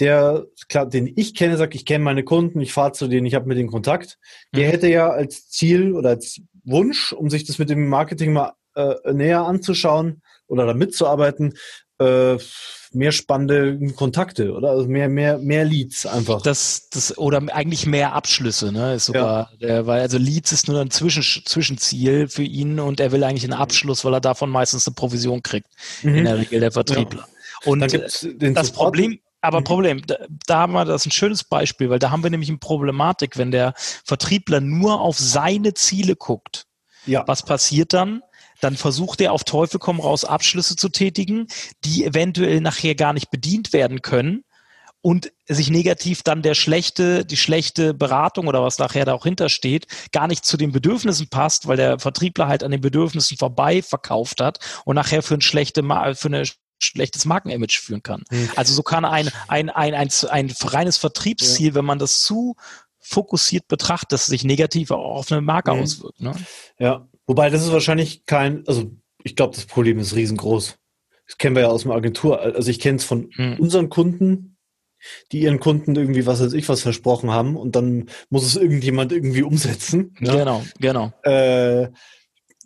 der, klar, den ich kenne, sagt, ich kenne meine Kunden, ich fahre zu denen, ich habe mit denen Kontakt, der mhm. hätte ja als Ziel oder als Wunsch, um sich das mit dem Marketing mal äh, näher anzuschauen oder da mitzuarbeiten, äh, mehr spannende Kontakte oder also mehr mehr mehr Leads einfach. Das das oder eigentlich mehr Abschlüsse, ne? Ist sogar ja. der, weil also Leads ist nur ein Zwischen, Zwischenziel für ihn und er will eigentlich einen Abschluss, weil er davon meistens eine Provision kriegt mhm. in der Regel der Vertriebler. Ja. Und das Support. Problem aber mhm. Problem, da, da haben wir das ein schönes Beispiel, weil da haben wir nämlich eine Problematik, wenn der Vertriebler nur auf seine Ziele guckt. Ja. Was passiert dann? Dann versucht er auf Teufel komm raus Abschlüsse zu tätigen, die eventuell nachher gar nicht bedient werden können und sich negativ dann der schlechte, die schlechte Beratung oder was nachher da auch hintersteht, gar nicht zu den Bedürfnissen passt, weil der Vertriebler halt an den Bedürfnissen vorbei verkauft hat und nachher für, ein schlechte, für eine schlechtes Markenimage führen kann. Hm. Also so kann ein, ein, ein, ein, ein reines Vertriebsziel, ja. wenn man das zu fokussiert betrachtet, das sich negativ auch auf eine Marke hm. auswirkt. Ne? Ja, wobei das ist wahrscheinlich kein, also ich glaube, das Problem ist riesengroß. Das kennen wir ja aus dem Agentur. Also ich kenne es von hm. unseren Kunden, die ihren Kunden irgendwie was weiß ich was versprochen haben und dann muss es irgendjemand irgendwie umsetzen. Ja? Genau, genau. Äh,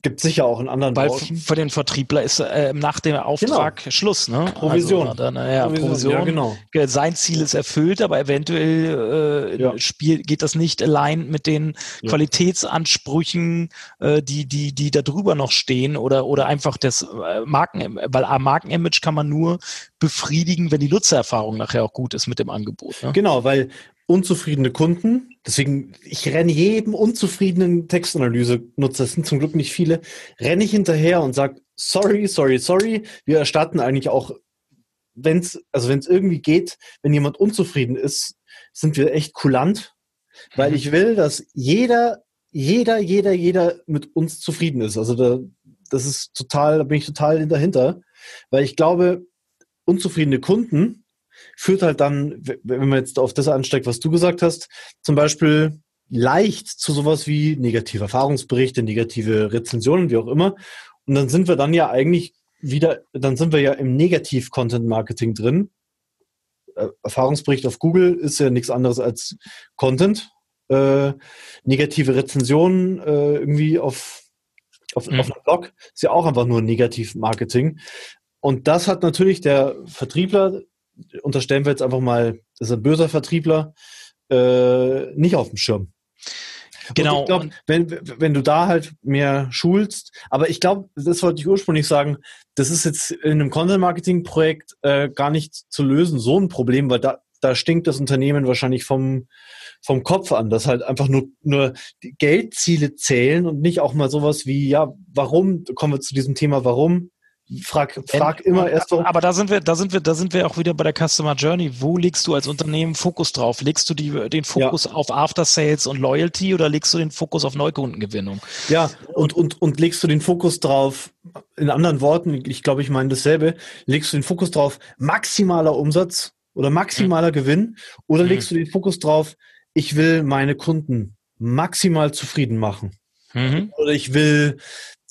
Gibt sicher auch in anderen Weil Branchen. für den Vertriebler ist äh, nach dem Auftrag genau. Schluss, ne? Provision. Also, dann, ja, Provision. Provision. Ja, genau. Sein Ziel ist erfüllt, aber eventuell äh, ja. Spiel, geht das nicht allein mit den. Qualitätsansprüchen, äh, die, die, die da drüber noch stehen oder, oder einfach das äh, Marken, weil äh, Markenimage kann man nur befriedigen, wenn die Nutzererfahrung nachher auch gut ist mit dem Angebot. Ne? Genau, weil unzufriedene Kunden. Deswegen, ich renne jedem unzufriedenen Textanalyse-Nutzer, das sind zum Glück nicht viele, renne ich hinterher und sage, sorry, sorry, sorry. Wir erstatten eigentlich auch, wenn es, also wenn es irgendwie geht, wenn jemand unzufrieden ist, sind wir echt kulant, weil mhm. ich will, dass jeder, jeder, jeder, jeder mit uns zufrieden ist. Also da, das ist total, da bin ich total dahinter, weil ich glaube, unzufriedene Kunden führt halt dann, wenn man jetzt auf das ansteigt, was du gesagt hast, zum Beispiel leicht zu sowas wie negative Erfahrungsberichte, negative Rezensionen, wie auch immer. Und dann sind wir dann ja eigentlich wieder, dann sind wir ja im Negativ-Content-Marketing drin. Äh, Erfahrungsbericht auf Google ist ja nichts anderes als Content. Äh, negative Rezensionen äh, irgendwie auf, auf, mhm. auf einem Blog ist ja auch einfach nur Negativ-Marketing. Und das hat natürlich der Vertriebler unterstellen wir jetzt einfach mal, das ist ein böser Vertriebler, äh, nicht auf dem Schirm. Genau. Und ich glaube, wenn, wenn du da halt mehr schulst, aber ich glaube, das wollte ich ursprünglich sagen, das ist jetzt in einem Content-Marketing-Projekt äh, gar nicht zu lösen, so ein Problem, weil da, da stinkt das Unternehmen wahrscheinlich vom, vom Kopf an, dass halt einfach nur, nur Geldziele zählen und nicht auch mal sowas wie, ja, warum, kommen wir zu diesem Thema, warum frag, frag immer erst so. Aber da sind wir, da sind wir, da sind wir auch wieder bei der Customer Journey. Wo legst du als Unternehmen Fokus drauf? Legst du die, den Fokus ja. auf After Sales und Loyalty oder legst du den Fokus auf Neukundengewinnung? Ja, und, und, und legst du den Fokus drauf, in anderen Worten, ich glaube, ich meine dasselbe, legst du den Fokus drauf, maximaler Umsatz oder maximaler mhm. Gewinn oder mhm. legst du den Fokus drauf, ich will meine Kunden maximal zufrieden machen? Mhm. Oder ich will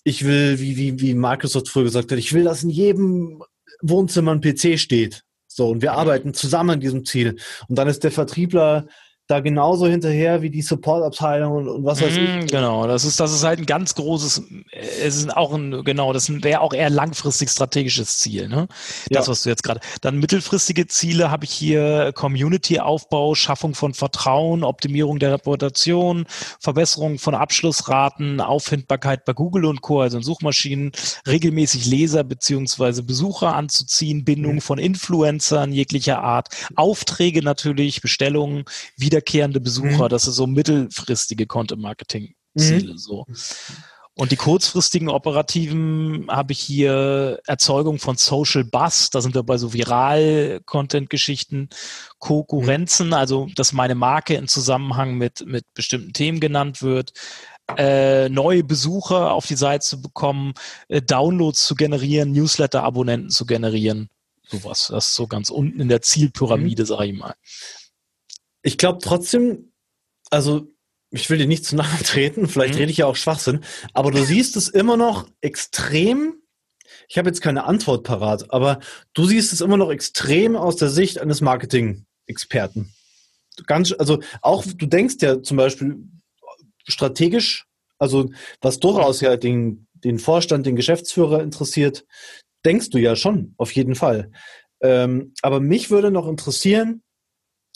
ich will, wie, wie, wie Microsoft früher gesagt hat, ich will, dass in jedem Wohnzimmer ein PC steht. So, und wir arbeiten zusammen an diesem Ziel. Und dann ist der Vertriebler da genauso hinterher wie die Supportabteilung und, und was weiß mm, ich. Genau, das ist, das ist halt ein ganz großes, es ist auch ein, genau, das wäre auch eher langfristig strategisches Ziel, ne? Das, ja. was du jetzt gerade. Dann mittelfristige Ziele habe ich hier Community-Aufbau, Schaffung von Vertrauen, Optimierung der Reputation, Verbesserung von Abschlussraten, Auffindbarkeit bei Google und Co., also in Suchmaschinen, regelmäßig Leser beziehungsweise Besucher anzuziehen, Bindung mhm. von Influencern jeglicher Art, Aufträge natürlich, Bestellungen, wieder wiederkehrende Besucher. Mhm. Das ist so mittelfristige Content-Marketing-Ziele. Mhm. So. Und die kurzfristigen operativen habe ich hier Erzeugung von Social Buzz, da sind wir bei so Viral-Content-Geschichten, Konkurrenzen, also dass meine Marke in Zusammenhang mit, mit bestimmten Themen genannt wird, äh, neue Besucher auf die Seite zu bekommen, äh, Downloads zu generieren, Newsletter-Abonnenten zu generieren. Sowas. Das ist so ganz unten in der Zielpyramide, mhm. sage ich mal ich glaube trotzdem, also ich will dir nicht zu nahe treten, vielleicht mhm. rede ich ja auch Schwachsinn, aber du siehst es immer noch extrem. Ich habe jetzt keine Antwort parat, aber du siehst es immer noch extrem aus der Sicht eines Marketing-Experten. Ganz, also auch du denkst ja zum Beispiel strategisch, also was durchaus ja den, den Vorstand, den Geschäftsführer interessiert, denkst du ja schon, auf jeden Fall. Ähm, aber mich würde noch interessieren,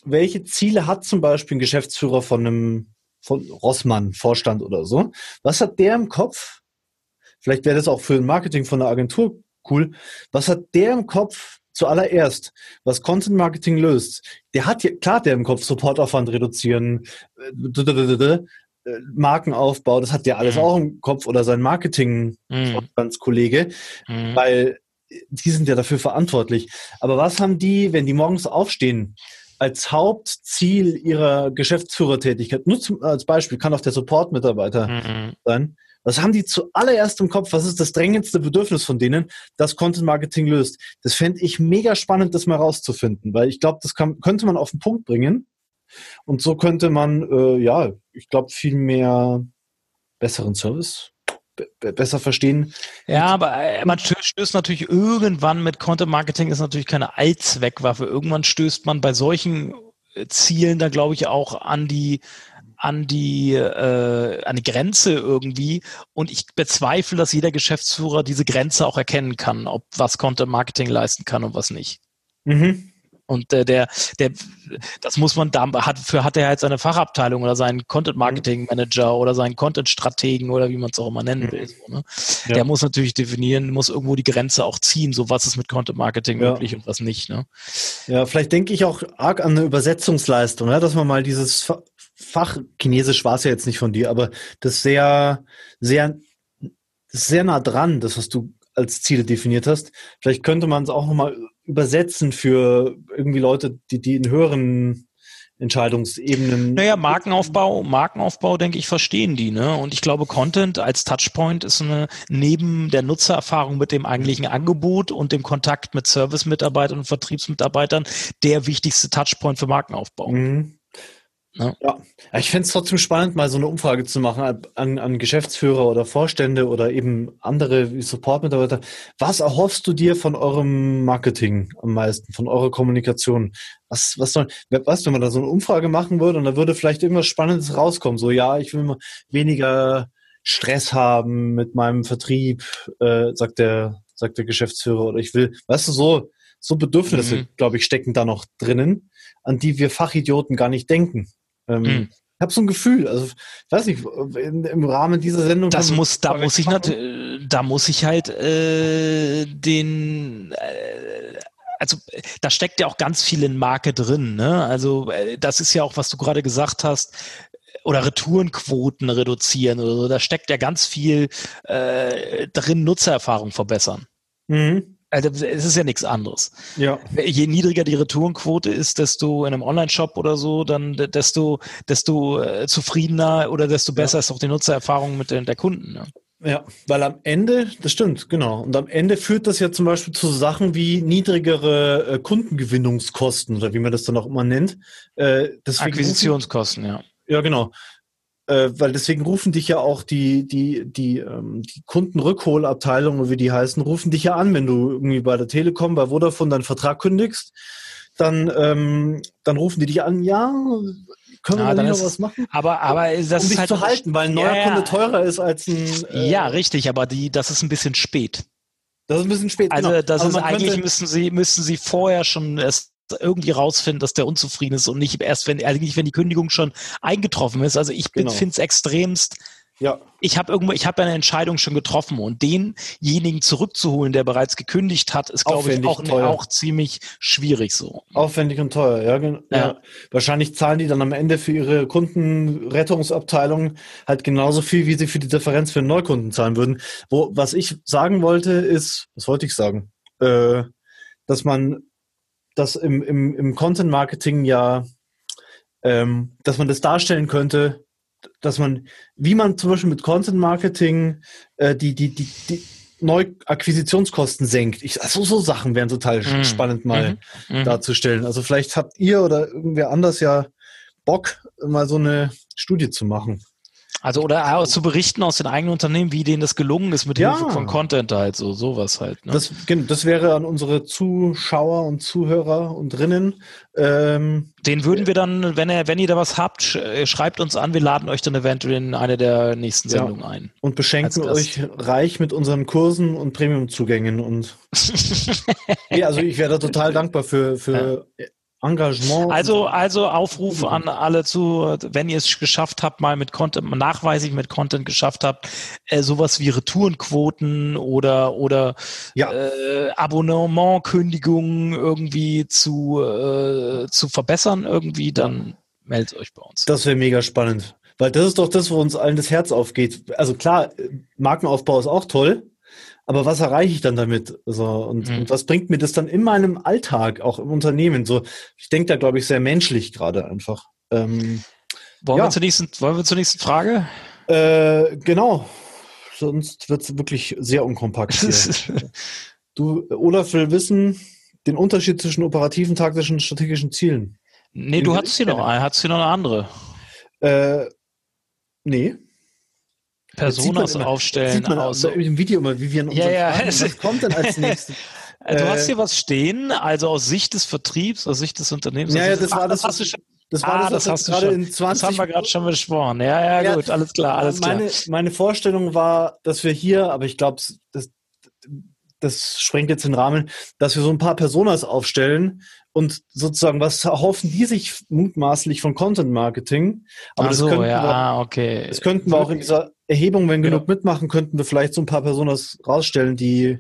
welche Ziele hat zum Beispiel ein Geschäftsführer von einem von Rossmann, Vorstand oder so? Was hat der im Kopf? Vielleicht wäre das auch für ein Marketing von einer Agentur cool. Was hat der im Kopf zuallererst, was Content Marketing löst? Der hat ja, klar, der im Kopf Supportaufwand reduzieren, äh, Markenaufbau, das hat der alles mhm. auch im Kopf oder sein Marketing-Kollege, mhm. mhm. weil die sind ja dafür verantwortlich. Aber was haben die, wenn die morgens aufstehen? Als Hauptziel ihrer Geschäftsführertätigkeit, nur zum, als Beispiel, kann auch der Support-Mitarbeiter mhm. sein. Was haben die zuallererst im Kopf? Was ist das drängendste Bedürfnis von denen, das Content Marketing löst? Das fände ich mega spannend, das mal rauszufinden, weil ich glaube, das kann, könnte man auf den Punkt bringen. Und so könnte man, äh, ja, ich glaube, viel mehr besseren Service besser verstehen. Ja, aber äh, man stößt natürlich irgendwann mit Content Marketing ist natürlich keine Allzweckwaffe. Irgendwann stößt man bei solchen äh, Zielen da glaube ich auch an die an die, äh, an die Grenze irgendwie und ich bezweifle, dass jeder Geschäftsführer diese Grenze auch erkennen kann, ob was Content Marketing leisten kann und was nicht. Mhm. Und äh, der, der, das muss man da hat, für hat er halt seine Fachabteilung oder seinen Content Marketing Manager oder seinen Content Strategen oder wie man es auch immer nennen will. So, ne? ja. Der muss natürlich definieren, muss irgendwo die Grenze auch ziehen, so was ist mit Content Marketing ja. möglich und was nicht. Ne? Ja, vielleicht denke ich auch arg an eine Übersetzungsleistung, ja, dass man mal dieses Fach, Chinesisch war es ja jetzt nicht von dir, aber das sehr, sehr, sehr nah dran, das, was du als Ziele definiert hast. Vielleicht könnte man es auch nochmal übersetzen für irgendwie Leute, die, die in höheren Entscheidungsebenen. Naja, Markenaufbau, Markenaufbau, denke ich, verstehen die, ne? Und ich glaube, Content als Touchpoint ist eine, neben der Nutzererfahrung mit dem eigentlichen Angebot und dem Kontakt mit Service-Mitarbeitern und Vertriebsmitarbeitern der wichtigste Touchpoint für Markenaufbau. Mhm. Ja. ja. Ich fände es trotzdem spannend, mal so eine Umfrage zu machen an, an Geschäftsführer oder Vorstände oder eben andere Support-Mitarbeiter. Was erhoffst du dir von eurem Marketing am meisten, von eurer Kommunikation? Was, was soll, weißt du, wenn man da so eine Umfrage machen würde und da würde vielleicht irgendwas Spannendes rauskommen, so ja, ich will weniger Stress haben mit meinem Vertrieb, äh, sagt der, sagt der Geschäftsführer, oder ich will, weißt du, so, so Bedürfnisse, mhm. glaube ich, stecken da noch drinnen, an die wir Fachidioten gar nicht denken. Ähm, mhm. Ich habe so ein Gefühl, also ich weiß nicht, in, im Rahmen dieser Sendung. Das muss, da muss ich natürlich, da muss ich halt äh, den äh, also da steckt ja auch ganz viel in Marke drin. Ne? Also äh, das ist ja auch, was du gerade gesagt hast, oder Retourenquoten reduzieren oder so. Da steckt ja ganz viel äh, drin, Nutzererfahrung verbessern. Mhm. Also es ist ja nichts anderes. Ja. Je niedriger die Retourenquote ist, desto in einem Online-Shop oder so, dann desto, desto äh, zufriedener oder desto besser ja. ist auch die Nutzererfahrung mit den, der Kunden. Ne? Ja, weil am Ende, das stimmt, genau. Und am Ende führt das ja zum Beispiel zu Sachen wie niedrigere äh, Kundengewinnungskosten oder wie man das dann auch immer nennt. Äh, Akquisitionskosten, ja. Ja, genau äh, weil deswegen rufen dich ja auch die, die, die, ähm, die Kundenrückholabteilung, wie die heißen, rufen dich ja an, wenn du irgendwie bei der Telekom, bei Vodafone deinen Vertrag kündigst, dann, ähm, dann rufen die dich an, ja, können wir ja, da nicht noch was machen? Aber, aber das um dich halt zu halten, weil ein neuer ja, Kunde teurer ist als ein. Äh, ja, richtig, aber die, das ist ein bisschen spät. Das ist ein bisschen spät. Also, genau. das aber ist eigentlich müssen sie, müssen sie vorher schon es irgendwie rausfinden, dass der unzufrieden ist und nicht erst, wenn, eigentlich, wenn die Kündigung schon eingetroffen ist. Also ich genau. finde es extremst. Ja. Ich habe irgendwo, ich habe eine Entscheidung schon getroffen und denjenigen zurückzuholen, der bereits gekündigt hat, ist glaube ich auch, auch ziemlich schwierig so. Aufwendig und teuer, ja, ja. ja. Wahrscheinlich zahlen die dann am Ende für ihre Kundenrettungsabteilung halt genauso viel, wie sie für die Differenz für Neukunden zahlen würden. Wo, was ich sagen wollte, ist, was wollte ich sagen? Äh, dass man dass im, im, im Content Marketing ja, ähm, dass man das darstellen könnte, dass man, wie man zum Beispiel mit Content Marketing äh, die, die, die, die Neuakquisitionskosten senkt. Ich, also so Sachen wären total mhm. spannend mal mhm. mhm. darzustellen. Also vielleicht habt ihr oder irgendwer anders ja Bock, mal so eine Studie zu machen. Also oder auch zu berichten aus den eigenen Unternehmen, wie denen das gelungen ist mit ja. Hilfe von Content halt, so sowas halt. Ne? Das, das wäre an unsere Zuschauer und Zuhörer und drinnen. Ähm, den würden wir dann, wenn ihr, wenn ihr da was habt, äh, schreibt uns an, wir laden euch dann eventuell in eine der nächsten Sendungen ja. ein. Und beschenken euch reich mit unseren Kursen und Premium-Zugängen und ja, also ich wäre da total dankbar für, für ja Engagement. Also, also Aufruf an alle zu, wenn ihr es geschafft habt, mal mit Content, nachweislich mit Content geschafft habt, äh, sowas wie Retourenquoten oder, oder ja. äh, Abonnementkündigungen irgendwie zu, äh, zu verbessern, irgendwie, dann meldet euch bei uns. Das wäre mega spannend. Weil das ist doch das, wo uns allen das Herz aufgeht. Also klar, Markenaufbau ist auch toll, aber was erreiche ich dann damit? So, und, mhm. und, was bringt mir das dann in meinem Alltag, auch im Unternehmen? So, ich denke da, glaube ich, sehr menschlich gerade einfach. Ähm, wollen, ja. wir zur nächsten, wollen wir zur nächsten Frage? Äh, genau. Sonst wird es wirklich sehr unkompakt du, Olaf will wissen, den Unterschied zwischen operativen, taktischen und strategischen Zielen. Nee, du hattest hier noch eine, hattest hier noch eine andere. Äh, nee. Personas immer, aufstellen. Sieht man aus, im Video immer, wie wir in ja, ja. Fragen, was kommt denn als nächstes? Du hast äh, hier was stehen, also aus Sicht des Vertriebs, aus Sicht des Unternehmens. Ja, ja, das war das, was, Das war ah, das, das, was hast du gerade schon. in 20 Das haben wir gerade schon besprochen. Ja, ja, Ja, gut, alles klar, alles meine, klar. meine Vorstellung war, dass wir hier, aber ich glaube, das, das sprengt jetzt den Rahmen, dass wir so ein paar Personas aufstellen und sozusagen, was erhoffen die sich mutmaßlich von Content Marketing? Aber Ach das so, könnten, ja, wir, ah, okay. das könnten wir auch in dieser Erhebung, wenn Ja. genug mitmachen, könnten wir vielleicht so ein paar Personas rausstellen, die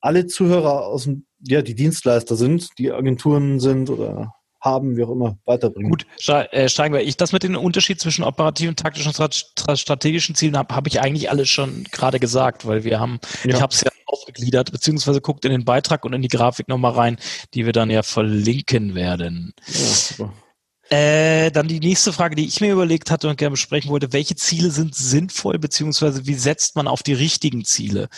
alle Zuhörer aus dem, ja, die Dienstleister sind, die Agenturen sind oder haben, wie auch immer, weiterbringen. Gut, äh, steigen wir. Ich, das mit dem Unterschied zwischen operativen, taktischen und strat- stra- strategischen Zielen habe hab ich eigentlich alles schon gerade gesagt, weil wir haben, Ja. ich habe es ja aufgegliedert, beziehungsweise guckt in den Beitrag und in die Grafik nochmal rein, die wir dann ja verlinken werden. Ja, super. Äh, dann die nächste Frage, die ich mir überlegt hatte und gerne besprechen wollte, welche Ziele sind sinnvoll, beziehungsweise wie setzt man auf die richtigen Ziele?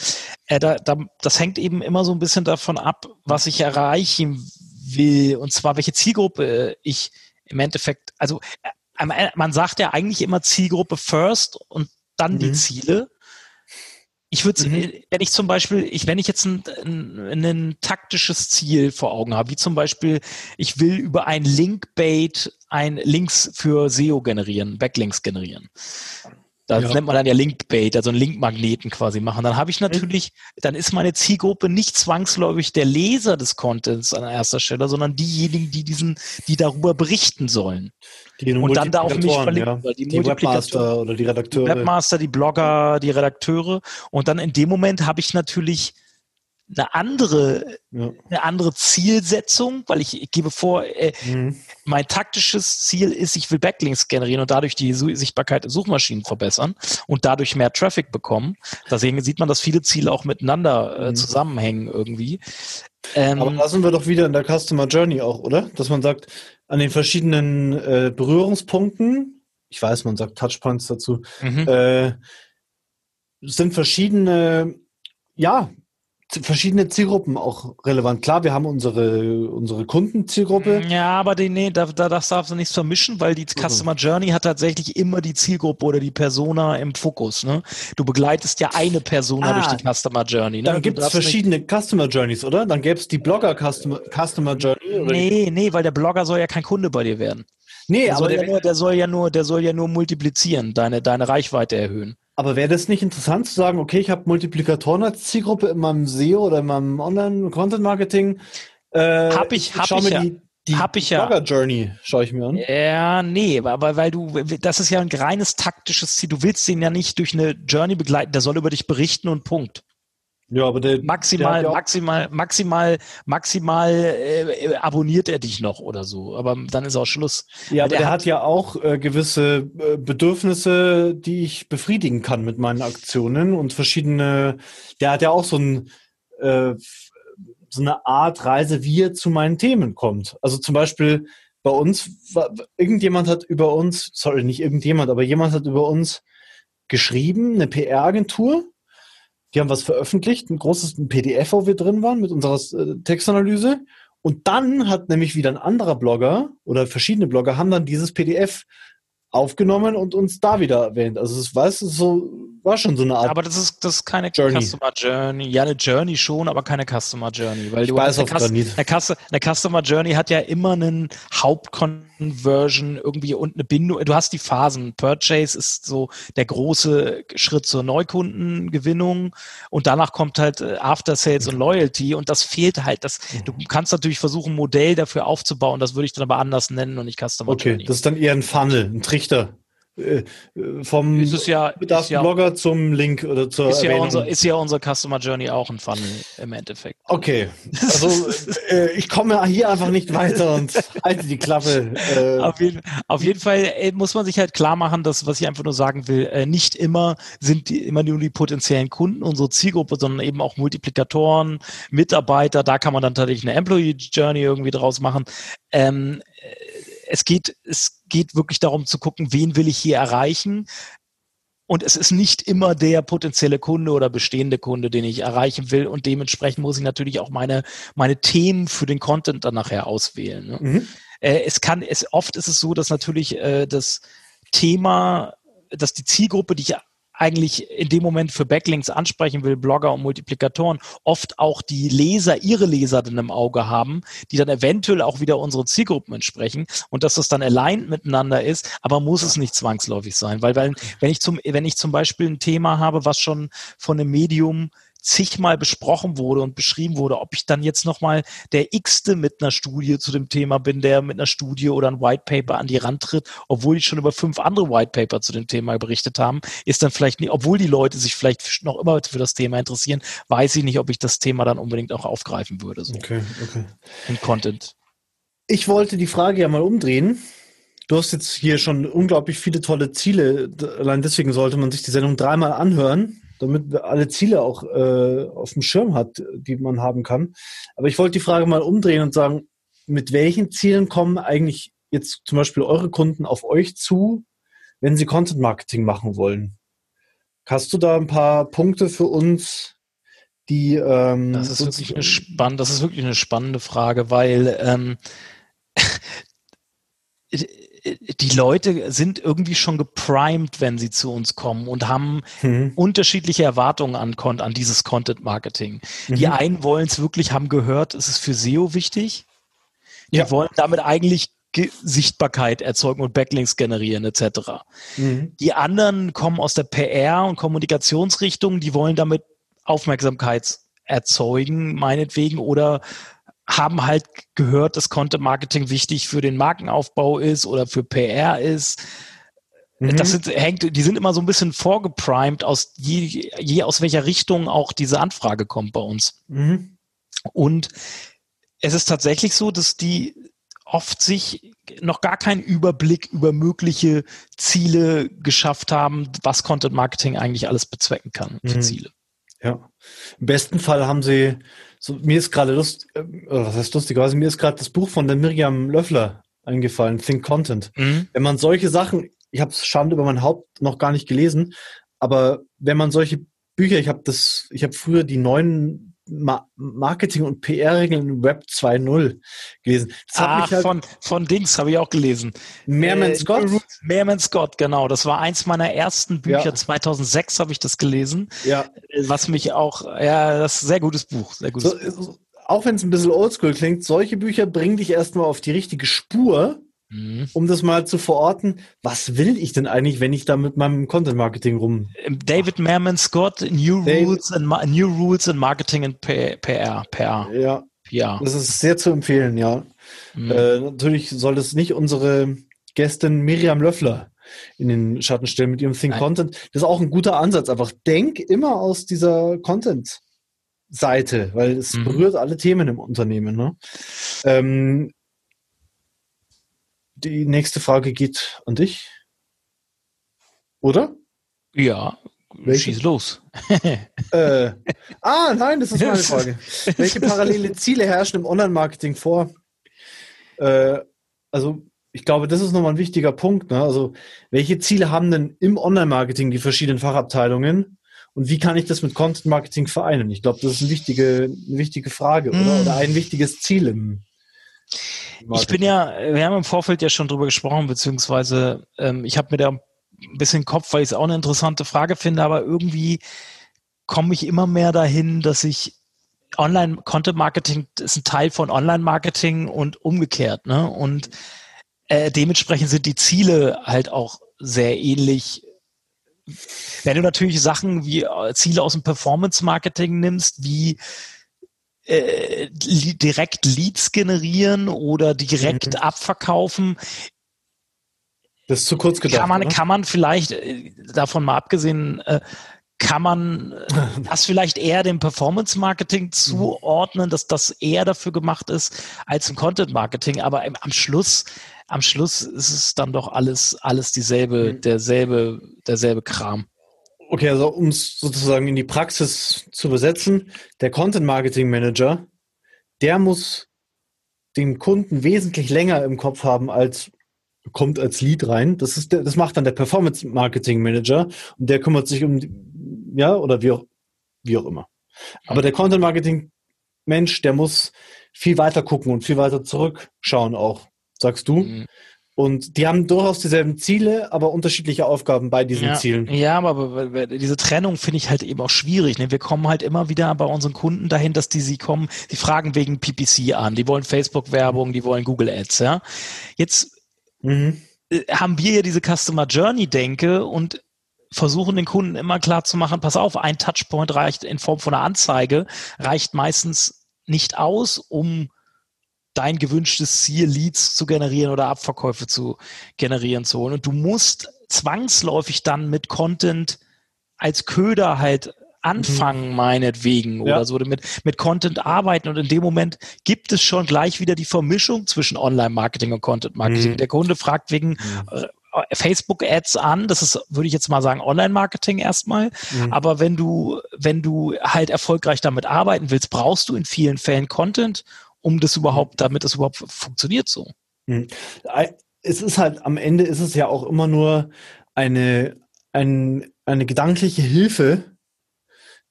Äh, da, da, das hängt eben immer so ein bisschen davon ab, was ich erreichen will, und zwar welche Zielgruppe äh, ich im Endeffekt, also äh, man sagt ja eigentlich immer Zielgruppe first und dann die Mhm. Ziele. Ich würde, Mhm. wenn ich zum Beispiel, ich, wenn ich jetzt ein, ein, ein taktisches Ziel vor Augen habe, wie zum Beispiel, ich will über ein Linkbait ein Links für SEO generieren, Backlinks generieren. Das Ja. nennt man dann ja Linkbait, also einen Linkmagneten quasi machen. Dann habe ich natürlich, dann ist meine Zielgruppe nicht zwangsläufig der Leser des Contents an erster Stelle, sondern diejenigen, die diesen, die darüber berichten sollen. Die Und dann da auf mich verlinken, weil die die Webmaster oder die Die Redakteure. Webmaster, die Blogger, die Redakteure. Und dann in dem Moment habe ich natürlich eine andere, Ja. eine andere Zielsetzung, weil ich, ich gebe vor, äh, Mhm. mein taktisches Ziel ist, ich will Backlinks generieren und dadurch die Sichtbarkeit in Suchmaschinen verbessern und dadurch mehr Traffic bekommen. Deswegen sieht man, dass viele Ziele auch miteinander äh, Mhm. zusammenhängen irgendwie. Ähm, Aber da sind wir doch wieder in der Customer Journey auch, oder? Dass man sagt, an den verschiedenen äh, Berührungspunkten, ich weiß, man sagt Touchpoints dazu, mhm. äh, sind verschiedene, ja, verschiedene Zielgruppen auch relevant. Klar, wir haben unsere, unsere Kundenzielgruppe. Ja, aber die, nee, da, da, das darfst du nicht vermischen, weil die Customer Journey hat tatsächlich immer die Zielgruppe oder die Persona im Fokus. Ne? Du begleitest ja eine Persona Ah, durch die Customer Journey. Ne? Dann gibt es darfst nicht- verschiedene Customer Journeys, oder? Dann gäbe es die Blogger Customer, Customer Journey. Oder Nee, nee, weil der Blogger soll ja kein Kunde bei dir werden. nee Der, aber, soll, ja der, nur, der soll ja nur, der soll ja nur multiplizieren, deine, deine Reichweite erhöhen. Aber wäre das nicht interessant zu sagen, okay, ich habe Multiplikatoren als Zielgruppe in meinem SEO oder in meinem Online-Content-Marketing. Äh, Hab ich- hab schau ich mir ja. die, die Hab ich ja. Blogger-Journey, schaue ich mir an. Ja, nee, aber weil du, das ist ja ein reines taktisches Ziel. Du willst den ja nicht durch eine Journey begleiten, der soll über dich berichten und Punkt. Ja, aber der, Maximal, der ja maximal, maximal, maximal äh, abonniert er dich noch oder so. Aber dann ist auch Schluss. Ja, aber Der der, hat- hat, ja auch äh, gewisse äh, Bedürfnisse, die ich befriedigen kann mit meinen Aktionen und verschiedene. Der hat ja auch so ein äh, so eine Art Reise, wie er zu meinen Themen kommt. Also zum Beispiel bei uns, irgendjemand hat über uns, sorry, nicht irgendjemand, aber jemand hat über uns geschrieben, eine PR-Agentur. Die haben was veröffentlicht, ein großes PDF, wo wir drin waren mit unserer äh, Textanalyse. Und dann hat nämlich wieder ein anderer Blogger oder verschiedene Blogger haben dann dieses PDF aufgenommen und uns da wieder erwähnt. Also es war, so, war schon so eine Art. Aber das ist, das ist keine Journey. Customer Journey. Ja, eine Journey schon, aber keine Customer Journey. Weil Ich du weiß eine, auf Cus- Granit. eine, Cus- eine Customer Journey hat ja immer einen Hauptconversion irgendwie und eine Bindung. Du hast die Phasen. Purchase ist so der große Schritt zur Neukundengewinnung und danach kommt halt äh, After Sales und Loyalty und das fehlt halt. Das, du kannst natürlich versuchen, ein Modell dafür aufzubauen. Das würde ich dann aber anders nennen und nicht Customer okay, Journey. das ist dann eher ein Funnel, ein Trichter. Äh, äh, vom ist ja, Bedarf ja Blogger zum Link oder zur Ist ja, unser, ist ja unser Customer Journey auch ein Funnel im Endeffekt. okay, also äh, ich komme hier einfach nicht weiter und halte die Klappe. Äh, Auf jeden, auf jeden Fall äh, muss man sich halt klar machen, dass, was ich einfach nur sagen will, nicht immer sind die, immer nur die potenziellen Kunden unsere Zielgruppe, sondern eben auch Multiplikatoren, Mitarbeiter, da kann man dann tatsächlich eine Employee Journey irgendwie draus machen. Ähm, äh, es geht, es geht wirklich darum zu gucken, wen will ich hier erreichen. Und es ist nicht immer der potenzielle Kunde oder bestehende Kunde, den ich erreichen will. Und dementsprechend muss ich natürlich auch meine, meine Themen für den Content dann nachher auswählen. Ne? mhm. Äh, es kann, es, oft ist es so, dass natürlich äh, das Thema, dass die Zielgruppe, die ich eigentlich in dem Moment für Backlinks ansprechen will, Blogger und Multiplikatoren, oft auch die Leser, ihre Leser dann im Auge haben, die dann eventuell auch wieder unseren Zielgruppen entsprechen und dass das dann aligned miteinander ist, aber muss es nicht zwangsläufig sein, weil, weil wenn ich zum, wenn ich zum Beispiel ein Thema habe, was schon von einem Medium zigmal besprochen wurde und beschrieben wurde, ob ich dann jetzt nochmal der X-te mit einer Studie zu dem Thema bin, der mit einer Studie oder ein White Paper an die Rand tritt, obwohl die schon über fünf andere White Paper zu dem Thema berichtet haben, ist dann vielleicht nicht, obwohl die Leute sich vielleicht noch immer für das Thema interessieren, weiß ich nicht, ob ich das Thema dann unbedingt auch aufgreifen würde. So. Okay, okay. Im Content. Ich wollte die Frage ja mal umdrehen. Du hast jetzt hier schon unglaublich viele tolle Ziele. Allein deswegen sollte man sich die Sendung dreimal anhören damit man alle Ziele auch äh, auf dem Schirm hat, die man haben kann. Aber ich wollte die Frage mal umdrehen und sagen, mit welchen Zielen kommen eigentlich jetzt zum Beispiel eure Kunden auf euch zu, wenn sie Content Marketing machen wollen? Hast du da ein paar Punkte für uns, die ähm, das ist wirklich eine spannende, das ist wirklich eine spannende Frage, weil ähm, die Leute sind irgendwie schon geprimed, wenn sie zu uns kommen und haben mhm. unterschiedliche Erwartungen an, an dieses Content Marketing. Mhm. Die einen wollen es wirklich, haben gehört, es ist für SEO wichtig. Die ja. wollen damit eigentlich Sichtbarkeit erzeugen und Backlinks generieren etc. Mhm. Die anderen kommen aus der PR und Kommunikationsrichtung, die wollen damit Aufmerksamkeit erzeugen, meinetwegen, oder haben halt gehört, dass Content Marketing wichtig für den Markenaufbau ist oder für PR ist. Mhm. Das sind, hängt, die sind immer so ein bisschen vorgeprimed, aus je, je aus welcher Richtung auch diese Anfrage kommt bei uns. Mhm. Und es ist tatsächlich so, dass die oft sich noch gar keinen Überblick über mögliche Ziele geschafft haben, was Content Marketing eigentlich alles bezwecken kann für mhm. Ziele. Ja. Im besten Fall haben sie so, mir ist gerade Lust, äh, was heißt lustigerweise, mir ist gerade das Buch von der Miriam Löffler eingefallen, Think Content. Mhm. Wenn man solche Sachen, ich habe es Schande über mein Haupt noch gar nicht gelesen, aber wenn man solche Bücher, ich habe das, ich habe früher die neuen Marketing- und PR-Regeln Web 2.0 gelesen. Das ah, halt von, von Dings habe ich auch gelesen. Mehrman äh, Scott? Mehrman Scott, genau. Das war eins meiner ersten Bücher. Ja. 2006 habe ich das gelesen. Ja. Was mich auch, ja, das ist ein sehr gutes Buch. Sehr gutes so, Buch. Auch wenn es ein bisschen oldschool klingt, solche Bücher bringen dich erstmal auf die richtige Spur Mhm. Um das mal zu verorten, was will ich denn eigentlich, wenn ich da mit meinem Content Marketing rum? Ähm, David Merman Scott, New David, Rules and New Rules in Marketing and PR. PR. Ja. PR. Das ist sehr zu empfehlen, ja. Mhm. Äh, natürlich soll es nicht unsere Gästin Miriam Löffler in den Schatten stellen mit ihrem Think Nein. Content. Das ist auch ein guter Ansatz. Einfach denk immer aus dieser Content. Seite, weil es mhm. berührt alle Themen im Unternehmen. Ne? Ähm, die nächste Frage geht an dich. Oder? Ja, Welche? schieß los. äh, ah, nein, das ist meine Frage. Welche parallele Ziele herrschen im Online-Marketing vor? Äh, also, ich glaube, das ist nochmal ein wichtiger Punkt. Ne? Also, welche Ziele haben denn im Online-Marketing die verschiedenen Fachabteilungen? Und wie kann ich das mit Content-Marketing vereinen? Ich glaube, das ist eine wichtige, eine wichtige Frage, oder? Mm. Oder ein wichtiges Ziel im ich bin ja, wir haben im Vorfeld ja schon drüber gesprochen, beziehungsweise ähm, ich habe mir da ein bisschen Kopf, weil ich es auch eine interessante Frage finde, aber irgendwie komme ich immer mehr dahin, dass ich Online-Content-Marketing ist ein Teil von Online-Marketing und umgekehrt. Ne? Und äh, dementsprechend sind die Ziele halt auch sehr ähnlich. Wenn du natürlich Sachen wie äh, Ziele aus dem Performance-Marketing nimmst, wie äh, direkt Leads generieren oder direkt mhm. abverkaufen. Das ist zu kurz gedacht. Kann man, oder? kann man vielleicht, äh, davon mal abgesehen, äh, kann man das vielleicht eher dem Performance Marketing mhm. zuordnen, dass das eher dafür gemacht ist als im Content Marketing. Aber am Schluss, am Schluss ist es dann doch alles, alles dieselbe, mhm. derselbe, derselbe Kram. Okay, also um es sozusagen in die Praxis zu übersetzen, der Content Marketing Manager, der muss den Kunden wesentlich länger im Kopf haben als kommt als Lead rein. Das ist der, das macht dann der Performance Marketing Manager und der kümmert sich um ja oder wie auch wie auch immer. Aber der Content Marketing Mensch, der muss viel weiter gucken und viel weiter zurückschauen auch, sagst du. Mhm. Und die haben durchaus dieselben Ziele, aber unterschiedliche Aufgaben bei diesen ja, Zielen. Ja, aber diese Trennung finde ich halt eben auch schwierig. Ne? Wir kommen halt immer wieder bei unseren Kunden dahin, dass die sie kommen, die fragen wegen PPC an, die wollen Facebook-Werbung, die wollen Google Ads. Ja, jetzt mhm. Äh, haben wir ja diese Customer Journey Denke und versuchen den Kunden immer klar zu machen, pass auf, ein Touchpoint reicht in Form von einer Anzeige, reicht meistens nicht aus, um dein gewünschtes Ziel, Leads zu generieren oder Abverkäufe zu generieren zu holen. Und du musst zwangsläufig dann mit Content als Köder halt anfangen, mhm. meinetwegen, oder ja. so, mit, mit Content arbeiten. Und in dem Moment gibt es schon gleich wieder die Vermischung zwischen Online-Marketing und Content-Marketing. Mhm. Der Kunde fragt wegen mhm. Äh, Facebook-Ads an, das ist, würde ich jetzt mal sagen, Online-Marketing erstmal. Mhm. Aber wenn du, wenn du halt erfolgreich damit arbeiten willst, brauchst du in vielen Fällen Content um das überhaupt, damit das überhaupt funktioniert so. Hm. Es ist halt, am Ende ist es ja auch immer nur eine, ein, eine gedankliche Hilfe,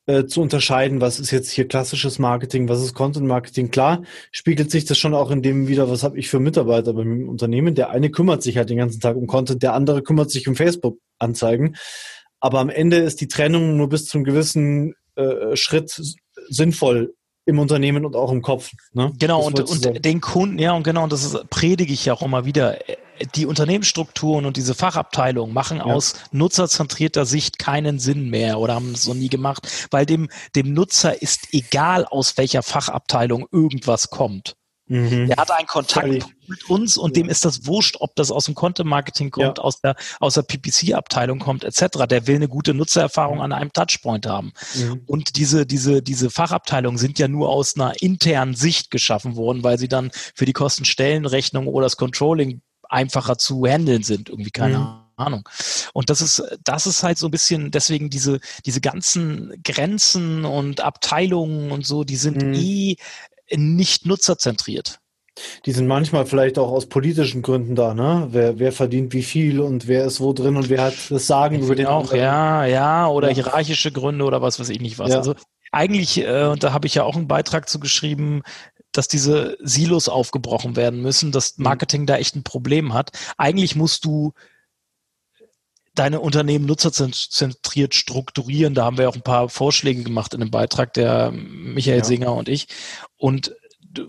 äh, zu unterscheiden, was ist jetzt hier klassisches Marketing, was ist Content Marketing. Klar, spiegelt sich das schon auch in dem wieder, was habe ich für Mitarbeiter beim Unternehmen. Der eine kümmert sich halt den ganzen Tag um Content, der andere kümmert sich um Facebook-Anzeigen. Aber am Ende ist die Trennung nur bis zum gewissen äh, Schritt sinnvoll im Unternehmen und auch im Kopf. Ne? Genau, und, und den Kunden, ja, und genau, und das ist, predige ich ja auch immer wieder. Die Unternehmensstrukturen und diese Fachabteilungen machen ja. aus nutzerzentrierter Sicht keinen Sinn mehr oder haben es so nie gemacht, weil dem, dem Nutzer ist egal, aus welcher Fachabteilung irgendwas kommt. Mhm. Der hat einen Kontakt mit uns und ja. dem ist das wurscht, ob das aus dem Content-Marketing kommt, ja. aus der, aus der PPC-Abteilung kommt, etc. Der will eine gute Nutzererfahrung an einem Touchpoint haben. Mhm. Und diese, diese, diese Fachabteilungen sind ja nur aus einer internen Sicht geschaffen worden, weil sie dann für die Kostenstellenrechnung oder das Controlling einfacher zu handeln sind. Irgendwie keine mhm. Ahnung. Und das ist, das ist halt so ein bisschen, deswegen diese, diese ganzen Grenzen und Abteilungen und so, die sind mhm. eh nicht nutzerzentriert. Die sind manchmal vielleicht auch aus politischen Gründen da, ne? Wer, wer verdient wie viel und wer ist wo drin und wer hat das Sagen über den auch, anderen. Ja, ja, oder ja. hierarchische Gründe oder was weiß ich nicht was. Ja. Also eigentlich, äh, und da habe ich ja auch einen Beitrag zu geschrieben, dass diese Silos aufgebrochen werden müssen, dass mhm. Marketing da echt ein Problem hat. Eigentlich musst du deine Unternehmen nutzerzentriert strukturieren. Da haben wir auch ein paar Vorschläge gemacht in dem Beitrag, der Michael ja. Singer und ich. Und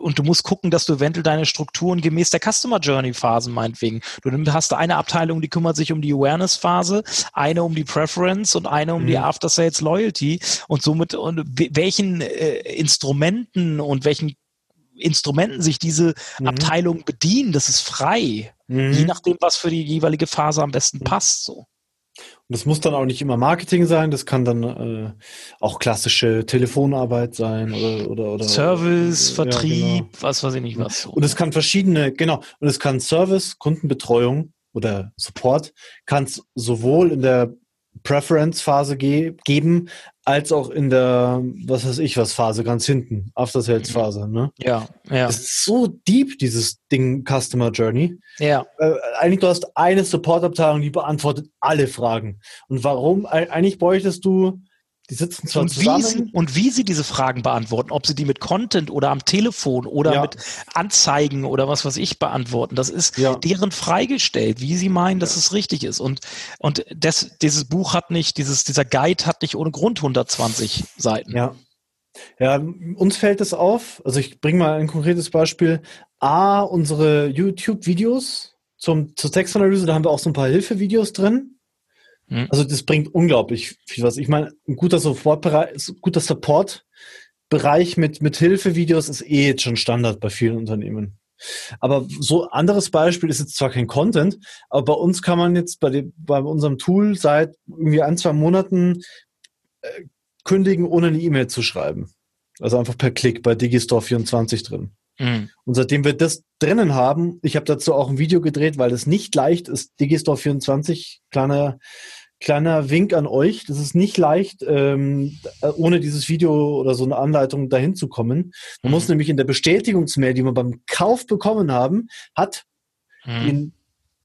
und du musst gucken, dass du eventuell deine Strukturen gemäß der Customer Journey Phasen meinetwegen. Du hast eine Abteilung, die kümmert sich um die Awareness Phase, eine um die Preference und eine um mhm. die After Sales Loyalty und somit und welchen äh, Instrumenten und welchen Instrumenten sich diese mhm. Abteilung bedienen, das ist frei. Mhm. Je nachdem, was für die jeweilige Phase am besten mhm. passt, so. Und das muss dann auch nicht immer Marketing sein, das kann dann äh, auch klassische Telefonarbeit sein oder oder, oder Service, Vertrieb, ja, genau. was weiß ich nicht was. Und es kann verschiedene, genau, und es kann Service, Kundenbetreuung oder Support, kann es sowohl in der Preference-Phase ge geben, als auch in der, was weiß ich was, Phase ganz hinten, After-Sales-Phase. Ne? Ja, ja. Das ist so deep, dieses Ding Customer Journey. Ja. Äh, eigentlich, du hast eine Support-Abteilung, die beantwortet alle Fragen. Und warum? Eigentlich bräuchtest du die sitzen zwar und zusammen. Wie sie, und wie sie diese Fragen beantworten, ob sie die mit Content oder am Telefon oder ja. mit Anzeigen oder was weiß ich beantworten, das ist ja. deren freigestellt, wie sie meinen, dass ja. es richtig ist. Und, und das, dieses Buch hat nicht, dieses, dieser Guide hat nicht ohne Grund 120 Seiten. Ja. Ja, uns fällt es auf, also ich bringe mal ein konkretes Beispiel. A, unsere YouTube-Videos zum, zur Textanalyse, da haben wir auch so ein paar Hilfevideos drin Mhm. Also das bringt unglaublich viel was. Ich meine, ein guter Support-Bereich, guter Support-Bereich mit, mit Hilfevideos ist eh jetzt schon Standard bei vielen Unternehmen. Aber so anderes Beispiel ist jetzt zwar kein Content, aber bei uns kann man jetzt bei, dem, bei unserem Tool seit irgendwie ein, zwei Monaten äh, kündigen, ohne eine E-Mail zu schreiben. Also einfach per Klick bei Digistore 24 drin. Mhm. Und seitdem wir das drinnen haben, ich habe dazu auch ein Video gedreht, weil es nicht leicht ist, Digistore 24, kleiner kleiner Wink an euch. Das ist nicht leicht, ähm, ohne dieses Video oder so eine Anleitung dahin zu kommen. Man mhm. muss nämlich in der Bestätigungsmail, die wir beim Kauf bekommen haben, hat mhm. den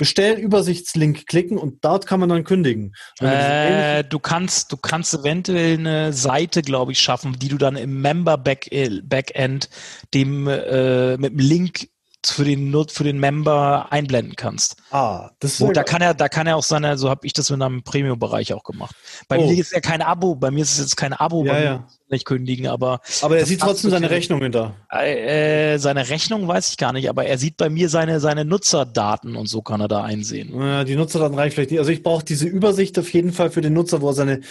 Bestellübersichtslink klicken und dort kann man dann kündigen. Äh, du kannst, du kannst eventuell eine Seite, glaube ich, schaffen, die du dann im Member Backend dem äh, mit dem Link für den für den Member einblenden kannst. Ah, das so, da kann er, da kann er auch seine, so habe ich das mit einem Premium-Bereich auch gemacht. Bei oh. mir ist ja kein Abo, bei mir ist es jetzt kein Abo, ja, ja. nicht kündigen, aber. Aber er sieht trotzdem seine Rechnungen da. Äh, seine Rechnung weiß ich gar nicht, aber er sieht bei mir seine, seine Nutzerdaten und so kann er da einsehen. Ja, die Nutzerdaten reichen vielleicht nicht. Also ich brauche diese Übersicht auf jeden Fall für den Nutzer, wo er seine.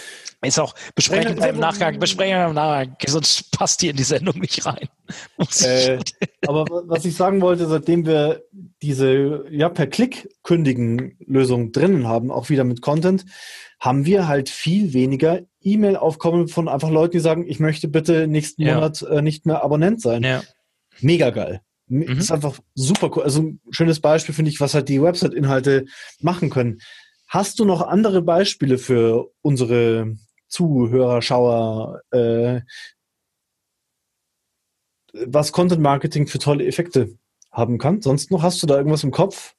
Ist auch besprechen wir im Nachgang, besprechen wir im Nachgang, sonst passt die in die Sendung nicht rein. Äh, aber was ich sagen wollte, seitdem wir diese ja per Klick kündigen Lösung drinnen haben, auch wieder mit Content, haben wir halt viel weniger E-Mail-Aufkommen von einfach Leuten, die sagen, ich möchte bitte nächsten ja. Monat äh, nicht mehr Abonnent sein. Ja. Mega geil. Mhm. Ist einfach super cool. Also ein schönes Beispiel finde ich, was halt die Website-Inhalte machen können. Hast du noch andere Beispiele für unsere Zuhörer, Schauer, äh, was Content Marketing für tolle Effekte haben kann. Sonst noch hast du da irgendwas im Kopf?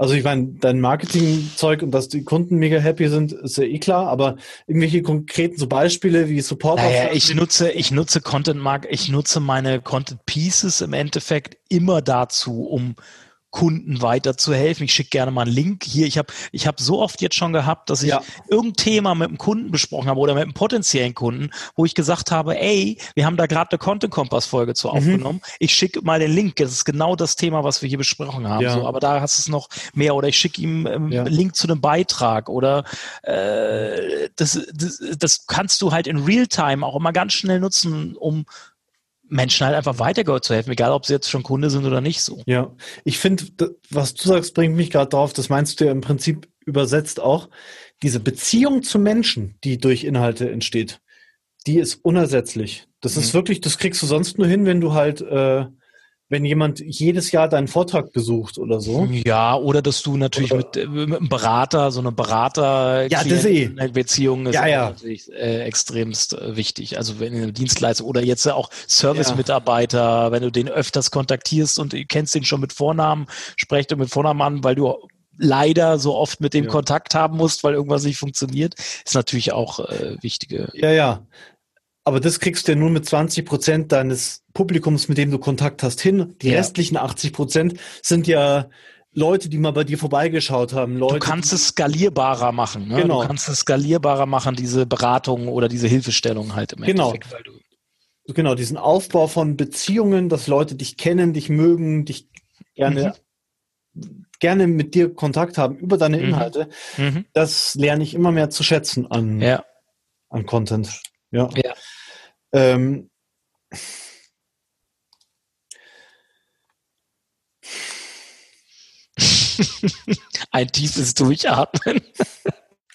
Also ich meine, dein Marketing-Zeug und dass die Kunden mega happy sind, ist ja eh klar, aber irgendwelche konkreten so Beispiele wie Support. Naja, ich nutze, ich nutze Content Mark, ich nutze meine Content Pieces im Endeffekt immer dazu, um Kunden weiterzuhelfen. Ich schicke gerne mal einen Link hier. Ich habe ich hab so oft jetzt schon gehabt, dass ich ja. irgendein Thema mit einem Kunden besprochen habe oder mit einem potenziellen Kunden, wo ich gesagt habe, ey, wir haben da gerade eine Content Kompass Folge zu mhm. aufgenommen. Mhm. Ich schicke mal den Link. Das ist genau das Thema, was wir hier besprochen haben. Ja. So, aber da hast du es noch mehr oder ich schicke ihm ähm, ja. einen Link zu einem Beitrag oder äh, das, das, das kannst du halt in Realtime auch immer ganz schnell nutzen, um Menschen halt einfach weiter zu helfen, egal ob sie jetzt schon Kunde sind oder nicht so. Ja, ich finde, was du sagst, bringt mich gerade drauf, das meinst du ja im Prinzip übersetzt auch, diese Beziehung zu Menschen, die durch Inhalte entsteht, die ist unersetzlich. Das mhm. ist wirklich, das kriegst du sonst nur hin, wenn du halt äh, wenn jemand jedes Jahr deinen Vortrag besucht oder so. Ja, oder dass du natürlich mit, äh, mit, einem Berater, so eine Berater ja, das eh. Beziehung ist ja, ja. natürlich äh, extremst äh, wichtig. Also wenn eine Dienstleister oder jetzt auch Service-Mitarbeiter, ja. wenn du den öfters kontaktierst und du kennst den schon mit Vornamen, sprecht du mit Vornamen an, weil du leider so oft mit dem ja. Kontakt haben musst, weil irgendwas nicht funktioniert, ist natürlich auch äh, wichtige. Ja, ja. Aber das kriegst du ja nur mit 20 Prozent deines Publikums, mit dem du Kontakt hast, hin. Die ja. restlichen 80 Prozent sind ja Leute, die mal bei dir vorbeigeschaut haben. Leute, du kannst es skalierbarer machen. Ne? Genau. Du kannst es skalierbarer machen, diese Beratung oder diese Hilfestellung halt im genau. Endeffekt. Weil du genau, diesen Aufbau von Beziehungen, dass Leute dich kennen, dich mögen, dich gerne, mhm. gerne mit dir Kontakt haben über deine mhm. Inhalte. Mhm. Das lerne ich immer mehr zu schätzen an, ja. an Content. Ja. ja. Ähm, Ein tiefes Durchatmen.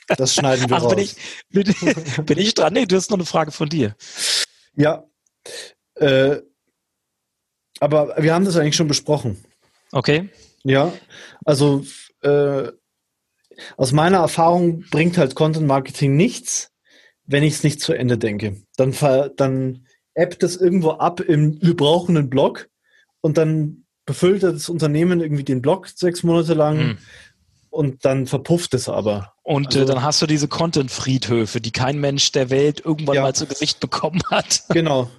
Das schneiden wir Ach, raus. Bin ich, bin, bin ich dran? Nee, du hast noch eine Frage von dir. Ja. Äh, aber wir haben das eigentlich schon besprochen. Okay. Ja, also äh, aus meiner Erfahrung bringt halt Content Marketing nichts, wenn ich es nicht zu Ende denke. Dann, dann appt es irgendwo ab im wir brauchen einen Blog und dann befüllt das Unternehmen irgendwie den Blog sechs Monate lang hm. und dann verpufft es aber. Und äh, also, äh, dann hast du diese Content-Friedhöfe, die kein Mensch der Welt irgendwann ja. mal zu Gesicht bekommen hat. Genau.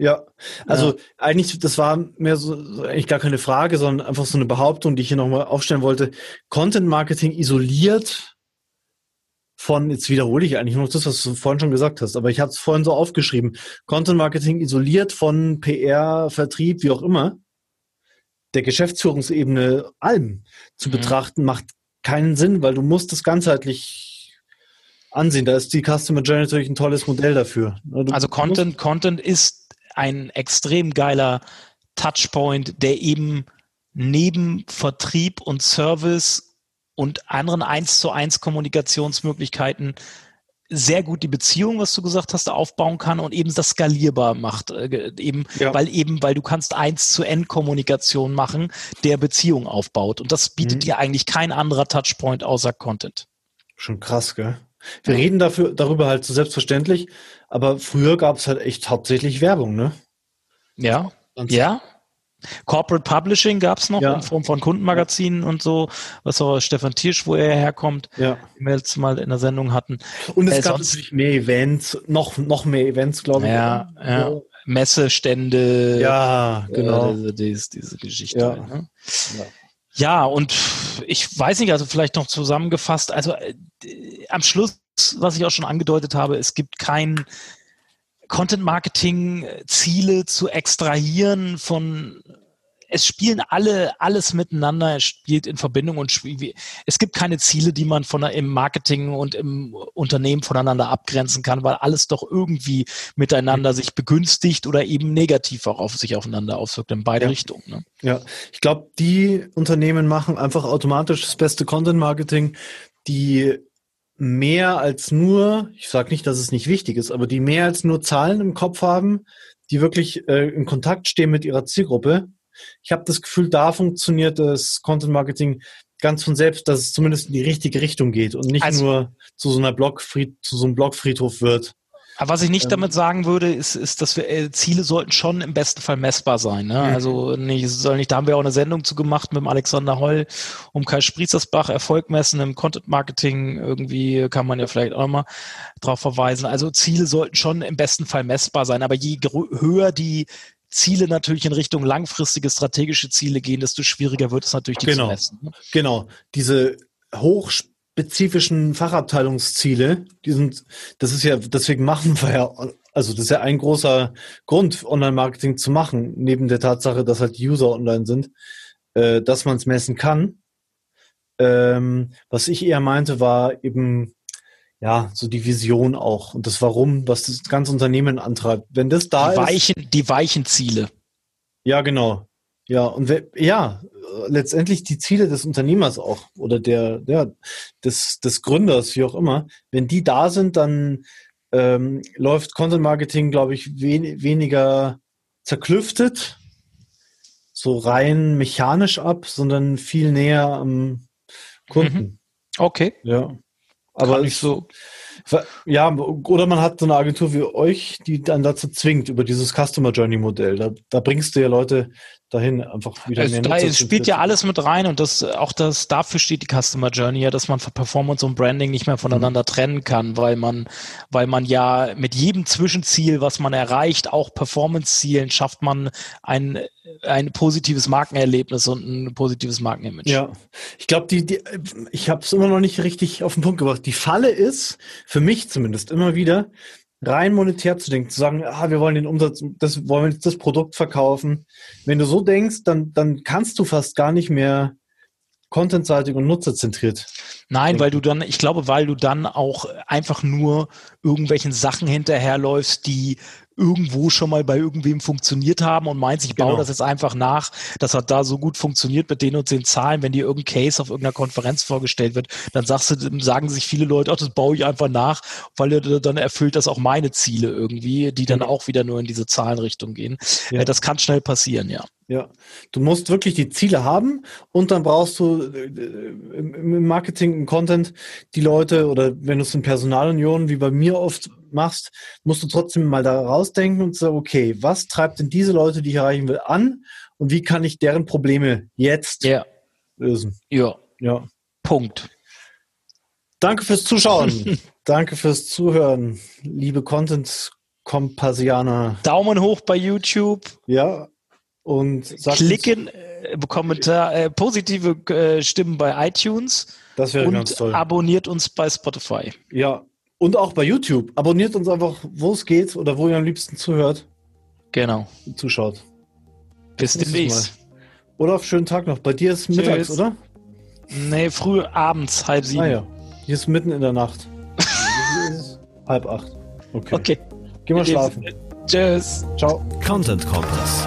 Ja, also ja. eigentlich, das war mehr so, so, eigentlich gar keine Frage, sondern einfach so eine Behauptung, die ich hier nochmal aufstellen wollte. Content Marketing isoliert von, jetzt wiederhole ich eigentlich nur das, was du vorhin schon gesagt hast, aber ich habe es vorhin so aufgeschrieben. Content Marketing isoliert von PR, Vertrieb, wie auch immer, der Geschäftsführungsebene allem zu mhm. betrachten, macht keinen Sinn, weil du musst das ganzheitlich ansehen. Da ist die Customer Journey natürlich ein tolles Modell dafür. Du also Content, Content ist ein extrem geiler Touchpoint, der eben neben Vertrieb und Service und anderen eins zu eins Kommunikationsmöglichkeiten sehr gut die Beziehung, was du gesagt hast, aufbauen kann und eben das skalierbar macht, äh, eben, ja. weil eben, weil du kannst eins zu N Kommunikation machen, der Beziehung aufbaut und das bietet mhm. dir eigentlich kein anderer Touchpoint außer Content. Schon krass, gell? Wir ja. reden dafür, darüber halt so selbstverständlich, aber früher gab es halt echt hauptsächlich Werbung, ne? Ja. ja, Corporate Publishing gab es noch ja. in Form von Kundenmagazinen und so, was auch Stefan Tiersch, wo er herkommt, ja. die wir jetzt mal in der Sendung hatten. Und es äh, gab natürlich mehr Events, noch, noch mehr Events, glaube ich. Ja, ja. Messestände. Ja, genau. Äh, diese, diese Geschichte. Ja. Ne? Ja. Ja, und ich weiß nicht, also vielleicht noch zusammengefasst, also äh, am Schluss, was ich auch schon angedeutet habe, es gibt kein Content-Marketing-Ziele zu extrahieren von es spielen alle alles miteinander, es spielt in Verbindung und es gibt keine Ziele, die man von im Marketing und im Unternehmen voneinander abgrenzen kann, weil alles doch irgendwie miteinander sich begünstigt oder eben negativ auch auf sich aufeinander auswirkt in beide Ja. Richtungen. Ne? Ja, ich glaube, die Unternehmen machen einfach automatisch das beste Content-Marketing, die mehr als nur, ich sage nicht, dass es nicht wichtig ist, aber die mehr als nur Zahlen im Kopf haben, die wirklich äh, in Kontakt stehen mit ihrer Zielgruppe. Ich habe das Gefühl, da funktioniert das Content-Marketing ganz von selbst, dass es zumindest in die richtige Richtung geht und nicht Also- nur zu so einer Blogfried, zu so einem Blogfriedhof wird. Aber was ich nicht Ähm. damit sagen würde, ist, ist, dass wir äh, Ziele sollten schon im besten Fall messbar sein. Ne? Mhm. Also nicht, soll nicht, da haben wir auch eine Sendung zu gemacht mit dem Alexander Holl um Kai Sprietzersbach, Erfolg messen im Content Marketing. Irgendwie kann man ja vielleicht auch mal drauf verweisen. Also Ziele sollten schon im besten Fall messbar sein. Aber je höher die Ziele natürlich in Richtung langfristige strategische Ziele gehen, desto schwieriger wird es natürlich, die Genau. zu messen. ne? Genau, diese hochspezifischen Fachabteilungsziele, die sind, das ist ja, deswegen machen wir ja, also das ist ja ein großer Grund, Online-Marketing zu machen, neben der Tatsache, dass halt die User online sind, äh, dass man es messen kann. Ähm, was ich eher meinte, war eben, ja, so die Vision auch und das Warum, was das ganze Unternehmen antreibt. Wenn das da Die ist. weichen, die weichen Ziele. Ja, genau. Ja, und we- ja, letztendlich die Ziele des Unternehmers auch oder der, ja, des, des Gründers, wie auch immer, wenn die da sind, dann ähm, läuft Content Marketing, glaube ich, wen, weniger zerklüftet, so rein mechanisch ab, sondern viel näher am Kunden. Okay. Ja. Aber Kann ich so. Ja, oder man hat so eine Agentur wie euch, die dann dazu zwingt, über dieses Customer Journey Modell. Da, da bringst du ja Leute dahin, einfach wieder Es, mehr da, es spielt ja alles mit rein und das auch das dafür steht die Customer Journey ja, dass man Performance und Branding nicht mehr Mhm. voneinander trennen kann, weil man weil man ja mit jedem Zwischenziel, was man erreicht, auch Performance-Zielen schafft man ein ein positives Markenerlebnis und ein positives Markenimage. Ja, ich glaube, die, die, ich habe es immer noch nicht richtig auf den Punkt gebracht. Die Falle ist, für mich zumindest, immer wieder rein monetär zu denken, zu sagen, ah, wir wollen den Umsatz, das wollen wir jetzt das Produkt verkaufen. Wenn du so denkst, dann, dann kannst du fast gar nicht mehr contentseitig und nutzerzentriert. Nein, weil du dann, ich glaube, weil du dann auch einfach nur irgendwelchen Sachen hinterherläufst, die irgendwo schon mal bei irgendwem funktioniert haben und meinst, ich baue Genau. das jetzt einfach nach. Das hat da so gut funktioniert mit den und den Zahlen. Wenn dir irgendein Case auf irgendeiner Konferenz vorgestellt wird, dann sagst du, sagen sich viele Leute, ach, das baue ich einfach nach, weil dann erfüllt das auch meine Ziele irgendwie, die dann auch wieder nur in diese Zahlenrichtung gehen. Ja. Äh, Das kann schnell passieren, ja. Ja, du musst wirklich die Ziele haben und dann brauchst du äh, im im Marketing, im Content die Leute oder wenn du es in Personalunion wie bei mir oft machst, musst du trotzdem mal da rausdenken und sagen, okay, was treibt denn diese Leute, die ich erreichen will, an und wie kann ich deren Probleme jetzt Ja, lösen? ja. Ja. Punkt. Danke fürs Zuschauen. Danke fürs Zuhören, liebe Content-Kompasianer. Daumen hoch bei YouTube. Ja. Und klicken, äh, Kommentar, äh, positive äh, Stimmen bei iTunes das wäre ganz und toll. abonniert uns bei Spotify. Ja, und auch bei YouTube. Abonniert uns einfach, wo es geht oder wo ihr am liebsten zuhört, Genau. zuschaut. Bis demnächst. Oder auf schönen Tag noch. Bei dir ist mittags, Tschüss. oder? Nee, früh abends, halb sieben. Ah ja. Hier ist mitten in der Nacht. Halb acht. Okay. Okay. Geh mal schlafen. Tschüss. Ciao. Content Kompass.